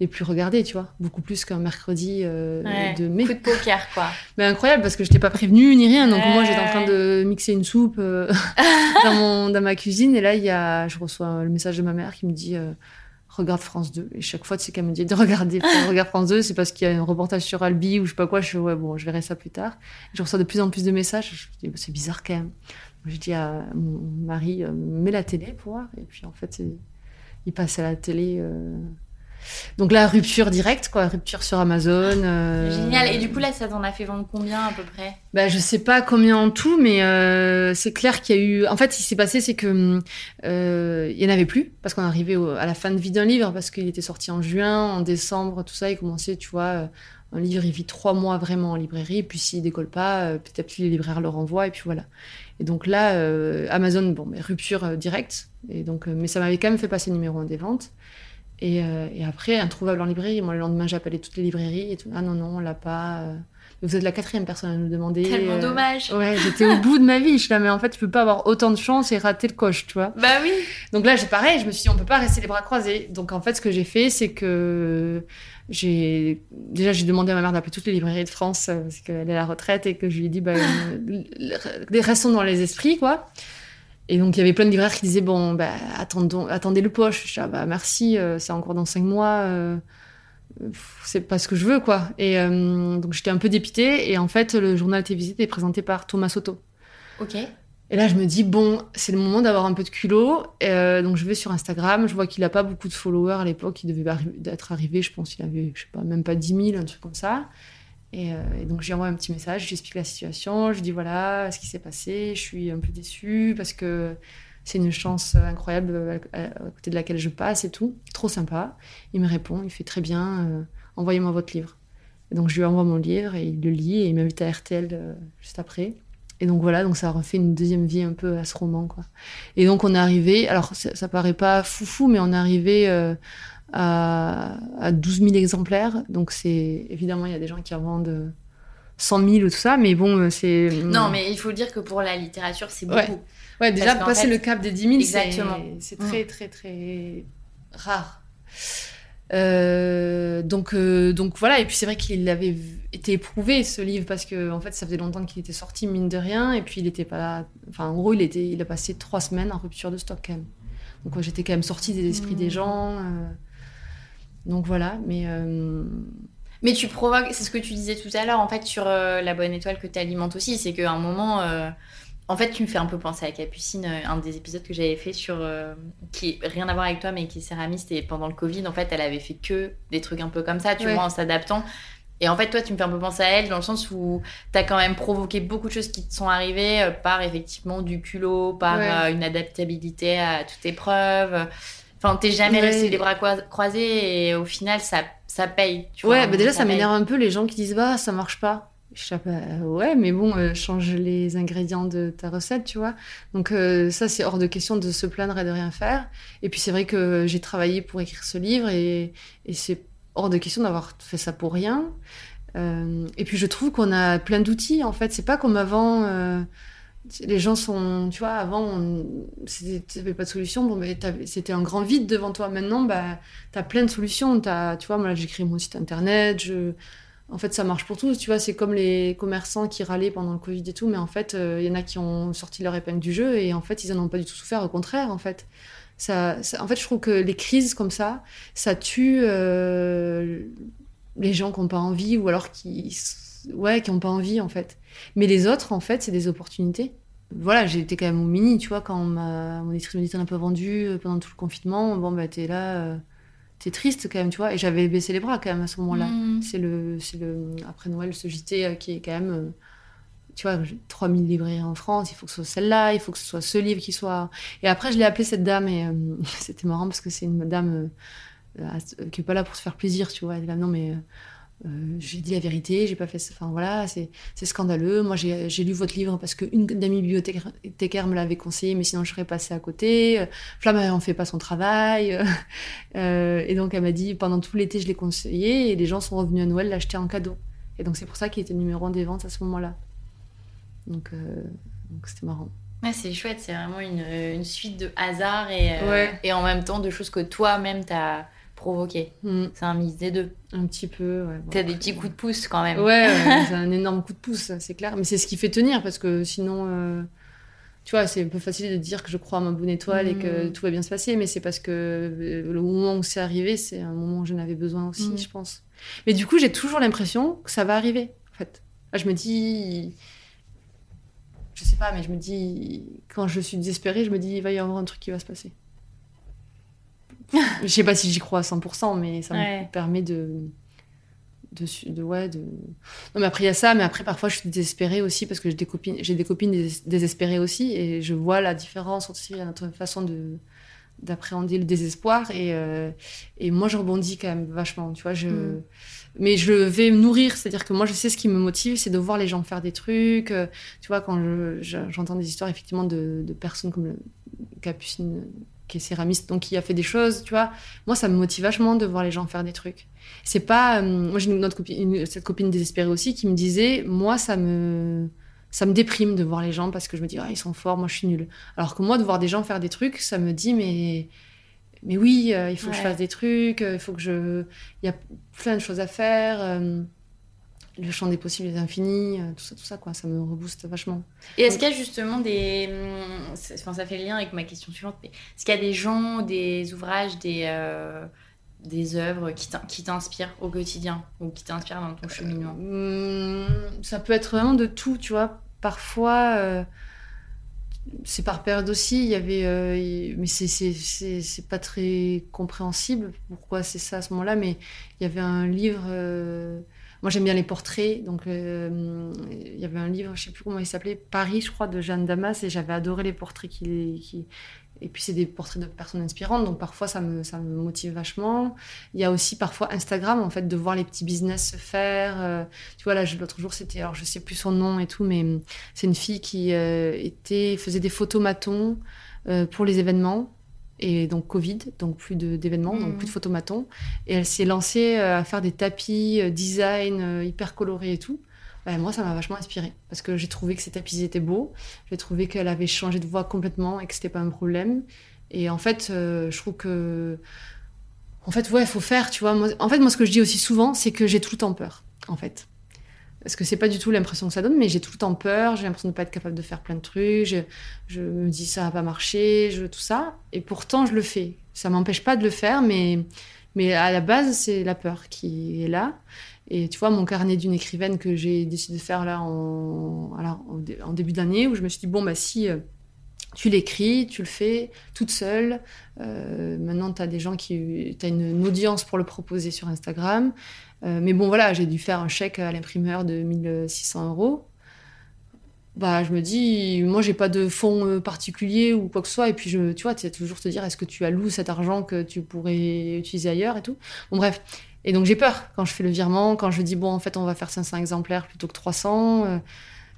les plus regardés, tu vois, beaucoup plus qu'un mercredi ouais, de mai. Coup de poker, quoi. Mais incroyable, parce que je t'ai pas prévenu ni rien, donc ouais. moi, j'étais en train de mixer une soupe dans, mon, dans ma cuisine, et là, il y a, je reçois le message de ma mère qui me dit regarde France 2. Et chaque fois, c'est qu'elle me dit de regarder, regarde France 2, c'est parce qu'il y a un reportage sur Albi ou je sais pas quoi. Je fais, ouais, bon, je verrai ça plus tard. Et je reçois de plus en plus de messages. Je dis, c'est bizarre quand même. Je dis à mon mari, euh, mets la télé pour voir. Et puis, en fait, il passe à la télé. Donc là, rupture directe, quoi, rupture sur Amazon. Euh... Génial. Et du coup, là, ça t'en a fait vendre combien à peu près? Bah, Je sais pas combien en tout, mais euh, c'est clair qu'il y a eu. En fait, ce qui s'est passé, c'est que euh, il y en avait plus parce qu'on arrivait au... à la fin de vie d'un livre parce qu'il était sorti en juin, en décembre, tout ça. Il commençait, tu vois, euh, un livre, il vit trois mois vraiment en librairie, et puis s'il décolle pas, petit à petit les libraires le renvoient, et puis voilà. Et donc là, Amazon, bon, mais rupture directe. Et donc, mais ça m'avait quand même fait passer numéro un des ventes. Et, euh, et, après, introuvable en librairie. Moi, le lendemain, j'appelais toutes les librairies et tout. Ah non, non, on l'a pas. Euh. Vous êtes la quatrième personne à nous demander. Tellement euh... dommage. Ouais, j'étais au bout de ma vie. Je suis là, mais en fait, tu peux pas avoir autant de chance et rater le coche, tu vois. Bah oui. Donc là, j'ai pareil. Je me suis dit, on peut pas rester les bras croisés. Donc en fait, ce que j'ai fait, c'est que j'ai déjà j'ai demandé à ma mère d'appeler toutes les librairies de France parce qu'elle est à la retraite et que je lui ai dit, bah, restons dans les esprits, quoi. Et donc, il y avait plein de libraires qui disaient, bon, bah, attendons, attendez le poche. Je dis, ah, bah, merci, euh, c'est encore dans cinq mois. Euh, c'est pas ce que je veux, quoi. Et euh, donc, j'étais un peu dépitée. Et en fait, le journal télévisé était présenté par Thomas Soto. OK. Et là, je me dis, bon, c'est le moment d'avoir un peu de culot. Euh, donc, je vais sur Instagram. Je vois qu'il a pas beaucoup de followers à l'époque. Il devait arri être arrivé, je pense, il avait, je sais pas, même pas 10 000, un truc comme ça. Et, donc, je lui envoie un petit message, je lui explique la situation, je lui dis voilà ce qui s'est passé, je suis un peu déçue parce que c'est une chance incroyable à, côté de laquelle je passe et tout. Trop sympa. Il me répond, il fait très bien, envoyez-moi votre livre. Et donc, je lui envoie mon livre et il le lit et il m'invite à RTL juste après. Et donc voilà, donc ça a refait une deuxième vie un peu à ce roman, quoi. Et donc on est arrivé, alors ça, ça paraît pas foufou, mais on est arrivé euh, à, à 12 000 exemplaires. Donc c'est évidemment il y a des gens qui en vendent 100 000 ou tout ça, mais bon euh, c'est. Non, mais il faut dire que pour la littérature c'est beaucoup. Ouais, déjà passer le cap des 10 000, c'est très très très rare. Euh, donc, euh, donc voilà, et puis c'est vrai qu'il avait été éprouvé ce livre parce que en fait ça faisait longtemps qu'il était sorti mine de rien, et puis il était pas, enfin en gros il était, il a passé trois semaines en rupture de stock quand même. Donc j'étais quand même sortie des esprits des mmh. gens. Euh, donc voilà, mais. Mais tu provoques, c'est ce que tu disais tout à l'heure en fait sur la bonne étoile que tu alimentes aussi, c'est qu'à un moment en fait, tu me fais un peu penser à Capucine, euh, un des épisodes que j'avais fait sur. Euh, qui rien à voir avec toi, mais qui est céramiste. Et pendant le Covid, en fait, elle avait fait que des trucs un peu comme ça, tu vois, en s'adaptant. Et en fait, toi, tu me fais un peu penser à elle dans le sens où tu as quand même provoqué beaucoup de choses qui te sont arrivées euh, par effectivement du culot, par une adaptabilité à toute épreuve. Enfin, t'es jamais resté les bras croisés et au final, ça, ça paye. Tu ouais, bah déjà, ça, ça m'énerve un peu les gens qui disent bah, ça marche pas. Je sais pas, ouais, mais bon, euh, change les ingrédients de ta recette, tu vois. Donc euh, ça, c'est hors de question de se plaindre et de rien faire. Et puis c'est vrai que j'ai travaillé pour écrire ce livre et, et c'est hors de question d'avoir fait ça pour rien. Euh, et puis je trouve qu'on a plein d'outils, en fait. C'est pas comme avant. Les gens sont, tu vois, avant, avait pas de solution. Bon, mais c'était un grand vide devant toi. Maintenant, bah, as plein de solutions. As, tu vois, moi, j'écris mon site internet, en fait, ça marche pour tous. Tu vois, c'est comme les commerçants qui râlaient pendant le Covid et tout, mais en fait, il euh, y en a qui ont sorti leur épingle du jeu et en fait, ils en ont pas du tout souffert. Au contraire, en fait. En fait, je trouve que les crises comme ça, ça tue euh, les gens qui n'ont pas envie ou alors qui, ouais, qui n'ont pas envie, en fait. Mais les autres, en fait, c'est des opportunités. Voilà, j'ai été quand même au mini, tu vois, quand mon éditrice un peu vendu euh, pendant tout le confinement. Bon, bah, t'es là t'es triste quand même, tu vois. Et j'avais baissé les bras quand même à ce moment-là. Mm. C'est le, c'est le, après Noël, ce JT euh, qui est quand même, euh, tu vois, 3000 librairies en France, il faut que ce soit celle-là, il faut que ce soit ce livre qui soit. Et après, je l'ai appelée cette dame et euh, c'était marrant parce que c'est une dame qui est pas là pour se faire plaisir, tu vois. Elle est là, non, mais euh, j'ai dit la vérité, j'ai pas fait ça. Enfin voilà, c'est scandaleux. Moi, j'ai lu votre livre parce qu'une dame bibliothécaire me l'avait conseillé, mais sinon je serais passée à côté. Flamme on fait pas son travail. Euh, et donc elle m'a dit pendant tout l'été, je l'ai conseillé et les gens sont revenus à Noël l'acheter en cadeau. Et donc c'est pour ça qu'il était numéro un des ventes à ce moment-là. Donc euh, c'était marrant. Ouais, c'est chouette, c'est vraiment une, une, suite de hasards et, et en même temps de choses que toi-même t'as provoquer. Mm. C'est un mix des deux. Un petit peu, ouais. T'as des petits coups de pouce quand même. Ouais, c'est un énorme coup de pouce, c'est clair. Mais c'est ce qui fait tenir parce que sinon, euh, tu vois, c'est un peu facile de dire que je crois à ma bonne étoile et que mm. tout va bien se passer, mais c'est parce que euh, le moment où c'est arrivé, c'est un moment où j'en avais besoin aussi, mm. je pense. Mais du coup, j'ai toujours l'impression que ça va arriver, en fait. Là, je me dis. Je sais pas, mais je me dis. Quand je suis désespérée, je me dis, il va y avoir un truc qui va se passer. je sais pas si j'y crois à 100%, mais ça me permet de, de, de, ouais, de... Non, mais après, il y a ça, mais après, parfois, je suis désespérée aussi parce que j'ai des copines, j'ai des copines désespérées aussi et je vois la différence aussi à notre façon de d'appréhender le désespoir et, euh, et moi je rebondis quand même vachement tu vois je mm. mais je vais me nourrir c'est à dire que moi je sais ce qui me motive c'est de voir les gens faire des trucs euh, tu vois quand j'entends des histoires effectivement de, de personnes comme le Capucine qui est céramiste, donc qui a fait des choses, tu vois. Moi, ça me motive vachement de voir les gens faire des trucs. C'est pas. Euh, moi, j'ai une autre copine, cette copine désespérée aussi, qui me disait, moi, ça me, ça me déprime de voir les gens parce que je me dis, ah, ils sont forts, moi, je suis nulle. Alors que moi, de voir des gens faire des trucs, ça me dit, mais, mais oui, euh, il faut que je fasse des trucs, euh, il faut que je, il y a plein de choses à faire le champ des possibles est infini, euh, tout ça, tout ça, quoi. Ça me rebooste vachement. Et est-ce qu'il y a justement des. Hum, enfin, ça fait lien avec ma question suivante, mais est-ce qu'il y a des gens, des ouvrages, des, euh, des œuvres qui t'inspirent au quotidien ou qui t'inspirent dans ton cheminement? Euh, Ça peut être vraiment de tout, tu vois. Parfois. c'est par période aussi, il y avait, mais c'est pas très compréhensible pourquoi c'est ça à ce moment-là, mais il y avait un livre moi, j'aime bien les portraits. Donc, euh, il y avait un livre, je sais plus comment il s'appelait, Paris, je crois, de Jeanne Damas, et j'avais adoré les portraits qui. Et puis, c'est des portraits de personnes inspirantes, donc parfois, ça me, ça me motive vachement. Il y a aussi parfois Instagram, en fait, de voir les petits business se faire. Euh, tu vois, là, l'autre jour, c'était, alors je sais plus son nom et tout, mais c'est une fille qui euh, était, faisait des photomatons pour les événements et donc Covid, donc plus d'événements, donc plus de mmh. photomatons. Et elle s'est lancée euh, à faire des tapis euh, design euh, hyper colorés et tout. Bah, moi, ça m'a vachement inspirée parce que j'ai trouvé que ces tapis étaient beaux. J'ai trouvé qu'elle avait changé de voix complètement et que c'était pas un problème. Et en fait, je trouve que, en fait, ouais, il faut faire, tu vois. en fait, moi, ce que je dis aussi souvent, c'est que j'ai tout le temps peur, en fait. Parce que c'est pas du tout l'impression que ça donne, mais j'ai tout le temps peur, j'ai l'impression de pas être capable de faire plein de trucs, je, me dis ça va pas marcher, tout ça. Et pourtant, je le fais. Ça m'empêche pas de le faire, mais, à la base, c'est la peur qui est là. Et tu vois, mon carnet d'une écrivaine que j'ai décidé de faire là en, début d'année, où je me suis dit, bon, bah si euh, tu l'écris, tu le fais toute seule. Euh, maintenant, tu as des gens qui. Tu as une, audience pour le proposer sur Instagram. Euh, mais bon, voilà, j'ai dû faire un chèque à l'imprimeur de 1600 euros. Bah, je me dis, moi, j'ai pas de fonds euh, particuliers ou quoi que ce soit. Et puis, je, tu vois, tu toujours te dire, est-ce que tu alloues cet argent que tu pourrais utiliser ailleurs et tout? Bon, bref. Et donc, j'ai peur quand je fais le virement, quand je dis, bon, en fait, on va faire 500 exemplaires plutôt que 300. Euh,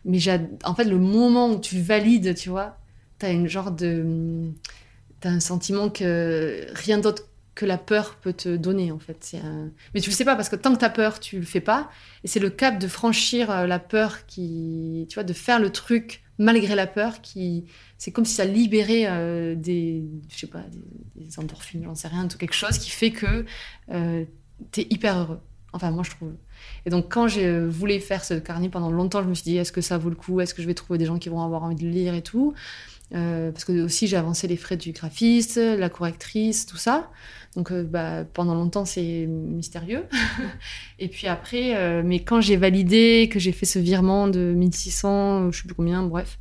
mais en fait, le moment où tu valides, tu vois, tu as une genre de. T'as un sentiment que rien d'autre que la peur peut te donner en fait. Mais tu le sais pas parce que tant que tu as peur, tu le fais pas. Et c'est le cap de franchir euh, la peur qui, tu vois, de faire le truc malgré la peur qui, c'est comme si ça libérait euh, des, je sais pas, des, endorphines, j'en sais rien, tout quelque chose qui fait que euh, tu es hyper heureux. Enfin moi je trouve. Et donc quand j'ai voulu faire ce carnet pendant longtemps, je me suis dit est-ce que ça vaut le coup, est-ce que je vais trouver des gens qui vont avoir envie de lire et tout? Parce que aussi j'ai avancé les frais du graphiste, la correctrice, tout ça. Donc euh, bah, pendant longtemps, c'est mystérieux. et puis après, euh, mais quand j'ai validé, que j'ai fait ce virement de 1600, je sais plus combien, bref,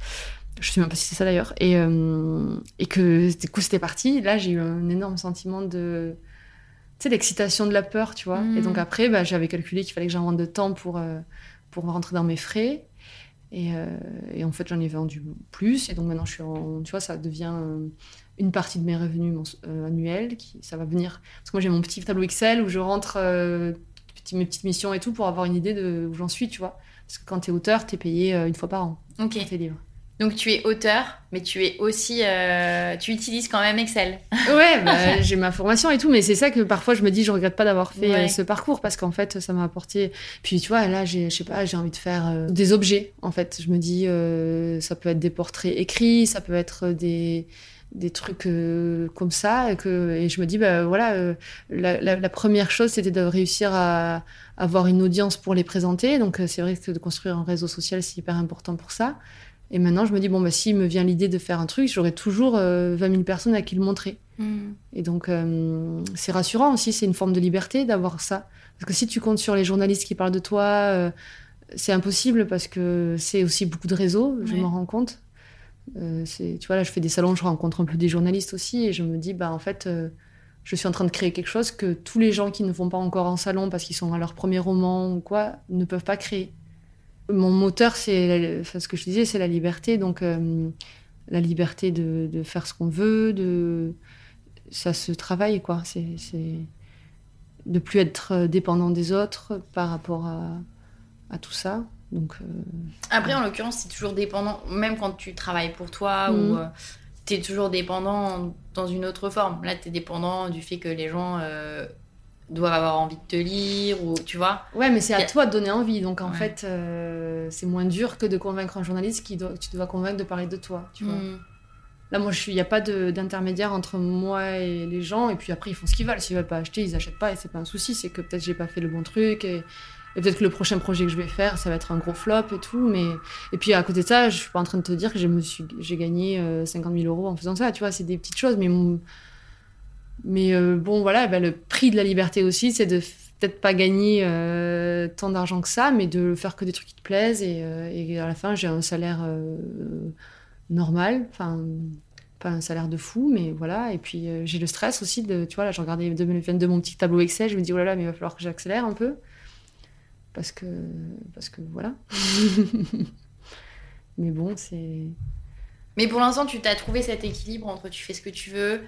je sais même pas si c'est ça d'ailleurs, et, euh, et que du coup c'était parti, là j'ai eu un énorme sentiment de tu sais, l'excitation de la peur, tu vois. Et donc mm. après, bah, j'avais calculé qu'il fallait que j'invente de temps pour, pour rentrer dans mes frais. Et, et en fait, j'en ai vendu plus. Et donc maintenant, je suis en, tu vois, ça devient une partie de mes revenus euh, annuels. Qui, ça va venir. Parce que moi, j'ai mon petit tableau Excel où je rentre euh, mes petites missions et tout pour avoir une idée de où j'en suis, tu vois. Parce que quand tu es auteur, tu es payé euh, une fois par an ok tes livres. Donc tu es auteur, mais tu es aussi, tu utilises quand même Excel. ouais, bah, j'ai ma formation et tout, mais c'est ça que parfois je me dis, je regrette pas d'avoir fait ce parcours parce qu'en fait ça m'a apporté. Puis tu vois, là, j'ai, je sais pas, j'ai envie de faire des objets. En fait, je me dis, ça peut être des portraits écrits, ça peut être des des trucs euh, comme ça et, que, et je me dis bah voilà euh, la, première chose c'était de réussir à, avoir une audience pour les présenter donc euh, c'est vrai que de construire un réseau social c'est hyper important pour ça et maintenant je me dis bon bah s'il me vient l'idée de faire un truc j'aurai toujours 20 000 personnes à qui le montrer mm. et donc c'est rassurant aussi c'est une forme de liberté d'avoir ça parce que si tu comptes sur les journalistes qui parlent de toi c'est impossible parce que c'est aussi beaucoup de réseaux je m'en rends compte euh, tu vois, là, je fais des salons, je rencontre un peu des journalistes aussi, et je me dis, bah, en fait, euh, je suis en train de créer quelque chose que tous les gens qui ne vont pas encore en salon parce qu'ils sont à leur premier roman ou quoi, ne peuvent pas créer. Mon moteur, c'est ce que je disais, c'est la liberté. Donc, euh, la liberté de, de, faire ce qu'on veut, de ça se travaille, quoi. C'est de plus être dépendant des autres par rapport à, à tout ça. Donc, euh, Après, en l'occurrence, c'est toujours dépendant, même quand tu travailles pour toi, ou mhm. euh, tu es toujours dépendant dans une autre forme. Là, tu es dépendant du fait que les gens euh, doivent avoir envie de te lire, ou tu vois. Ouais, mais c'est à toi de donner envie. Donc, en fait, c'est moins dur que de convaincre un journaliste qui doit, tu dois convaincre de parler de toi, tu vois. Mhm. Là, moi, il n'y a pas d'intermédiaire entre moi et les gens. Et puis après, ils font ce qu'ils veulent. S'ils veulent pas acheter, ils achètent pas. Et c'est pas un souci. C'est que peut-être j'ai pas fait le bon truc. Et et peut-être que le prochain projet que je vais faire, ça va être un gros flop et tout. Mais... Et puis à côté de ça, je suis pas en train de te dire que j'ai gagné 50 euh, 000 euros en faisant ça. Tu vois, c'est des petites choses. Mais, mais euh, bon, voilà, ben, le prix de la liberté aussi, c'est de peut-être pas gagner euh, tant d'argent que ça, mais de faire que des trucs qui te plaisent. Et, et à la fin, j'ai un salaire normal. Enfin pas un salaire de fou, mais voilà. Et puis j'ai le stress aussi de, tu vois, là, j'ai regardé de mon petit tableau Excel, je me dis, oh là là, mais il va falloir que j'accélère un peu. parce que, parce que voilà. Mais bon, c'est. Mais pour l'instant, tu t'as trouvé cet équilibre entre tu fais ce que tu veux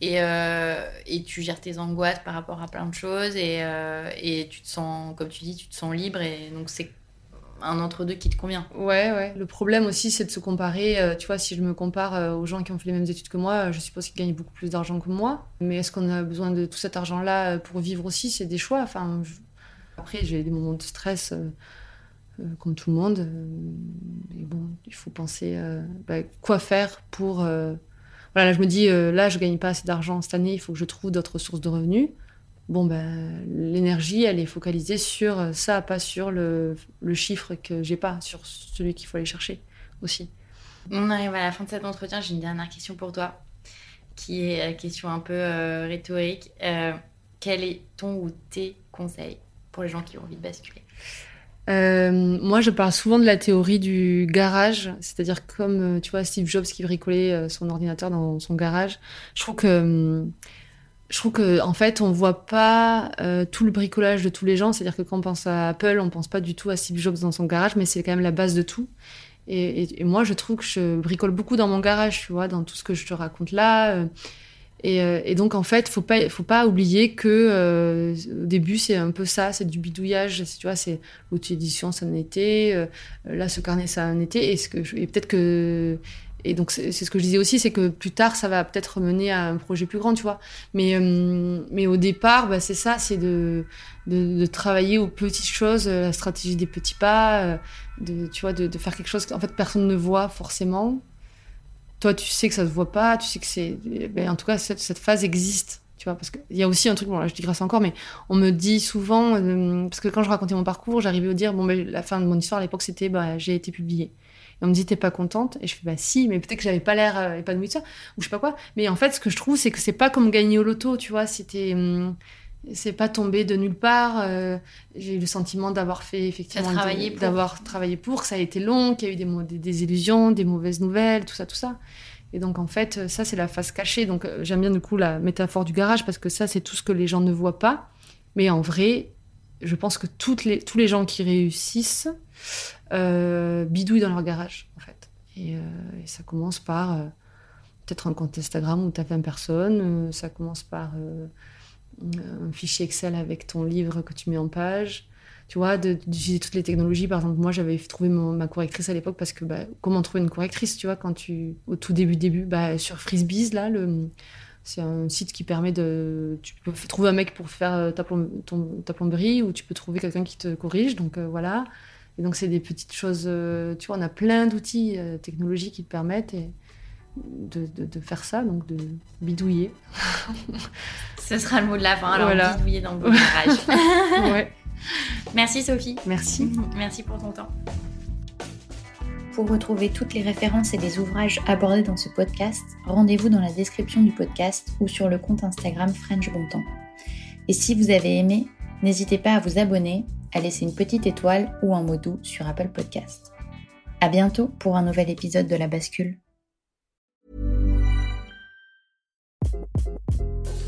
et, euh, et tu gères tes angoisses par rapport à plein de choses et, euh, et tu te sens, comme tu dis, tu te sens libre et donc c'est un entre-deux qui te convient. Ouais, ouais. Le problème aussi, c'est de se comparer. euh, tu vois, si je me compare aux gens qui ont fait les mêmes études que moi, je suppose qu'ils gagnent beaucoup plus d'argent que moi. Mais est-ce qu'on a besoin de tout cet argent-là pour vivre aussi? C'est des choix. Enfin, Après, j'ai des moments de stress, comme tout le monde. mais bon, il faut penser bah, quoi faire pour. Voilà, là, je me dis, euh, là, je gagne pas assez d'argent cette année, il faut que je trouve d'autres sources de revenus. Bon, ben, l'énergie, elle est focalisée sur ça, pas sur le, le chiffre que j'ai pas, sur celui qu'il faut aller chercher aussi. On arrive à la fin de cet entretien. J'ai une dernière question pour toi, qui est question un peu euh, rhétorique. Euh, quel est ton ou tes conseils pour les gens qui ont envie de basculer? Euh, moi, je parle souvent de la théorie du garage, c'est-à-dire comme, euh, tu vois, Steve Jobs qui bricolait euh, son ordinateur dans son garage. Je trouve que, hum, je trouve que, en fait, on voit pas tout le bricolage de tous les gens. C'est-à-dire que quand on pense à Apple, on pense pas du tout à Steve Jobs dans son garage, mais c'est quand même la base de tout. Et, moi, je trouve que je bricole beaucoup dans mon garage, tu vois, dans tout ce que je te raconte là. Et, euh, et donc, en fait, faut pas, faut pas oublier que euh, au début, c'est un peu ça, c'est du bidouillage. Tu vois, c'est l'auto-édition, ça en était. euh, là, ce carnet, ça en était. Et, et peut-être que. Et donc, c'est ce que je disais aussi, c'est que plus tard, ça va peut-être mener à un projet plus grand, tu vois. Mais, mais au départ, bah, c'est ça, c'est de, de, travailler aux petites choses, la stratégie des petits pas, de, tu vois, de faire quelque chose qu'en fait personne ne voit forcément. Toi, tu sais que ça se voit pas, tu sais que c'est. Ben, en tout cas, cette, phase existe. Tu vois, parce qu'il y a aussi un truc, bon là je digresse encore, mais on me dit souvent, euh, parce que quand je racontais mon parcours, j'arrivais à dire, bon ben la fin de mon histoire à l'époque c'était, bah, j'ai été publiée. Et on me dit, t'es pas contente? Et je fais, bah si, mais peut-être que j'avais pas l'air euh, épanouie de ça, ou je sais pas quoi. Mais en fait, ce que je trouve, c'est que c'est pas comme gagner au loto, tu vois, c'était. hum, c'est pas tombé de nulle part. euh, j'ai eu le sentiment d'avoir fait effectivement. T'as. D'avoir travaillé pour, que ça a été long, qu'il y a eu des, des, des illusions, des mauvaises nouvelles, tout ça, tout ça. Et donc, en fait, ça, c'est la face cachée. Donc, euh, j'aime bien, du coup, la métaphore du garage parce que ça, c'est tout ce que les gens ne voient pas. Mais en vrai, je pense que toutes les, tous les gens qui réussissent euh, bidouillent dans leur garage, en fait. Et, euh, et ça commence par peut-être un compte Instagram où tu as 20 personnes. ça commence par un fichier Excel avec ton livre que tu mets en page. Tu vois, d'utiliser toutes les technologies. Par exemple, moi, j'avais trouvé ma correctrice à l'époque parce que bah, comment trouver une correctrice, tu vois, quand tu, au tout début, début, bah, sur Frisbees, là, le, c'est un site qui permet de. Tu peux trouver un mec pour faire euh, ta, ta plomberie ou tu peux trouver quelqu'un qui te corrige. Donc euh, voilà. Et donc, c'est des petites choses. euh, tu vois, on a plein d'outils euh, technologiques qui te permettent et de, de- de faire ça, donc de bidouiller. Ce sera le mot de la fin. Alors, Voilà. bidouiller dans le beau garage. ouais. Merci Sophie. Merci. Merci pour ton temps. Pour retrouver toutes les références et les ouvrages abordés dans ce podcast, rendez-vous dans la description du podcast ou sur le compte Instagram French Bontemps. Et si vous avez aimé, n'hésitez pas à vous abonner, à laisser une petite étoile ou un mot doux sur Apple Podcast. À bientôt pour un nouvel épisode de La Bascule.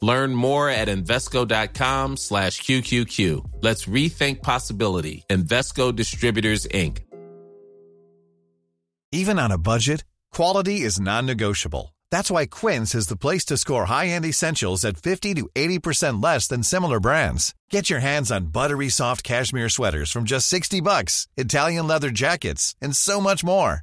Learn more at Invesco.com slash QQQ. Let's rethink possibility. Invesco Distributors, Inc. Even on a budget, quality is non-negotiable. That's why Quince is the place to score high-end essentials at 50 to 80% less than similar brands. Get your hands on buttery soft cashmere sweaters from just 60 bucks, Italian leather jackets, and so much more.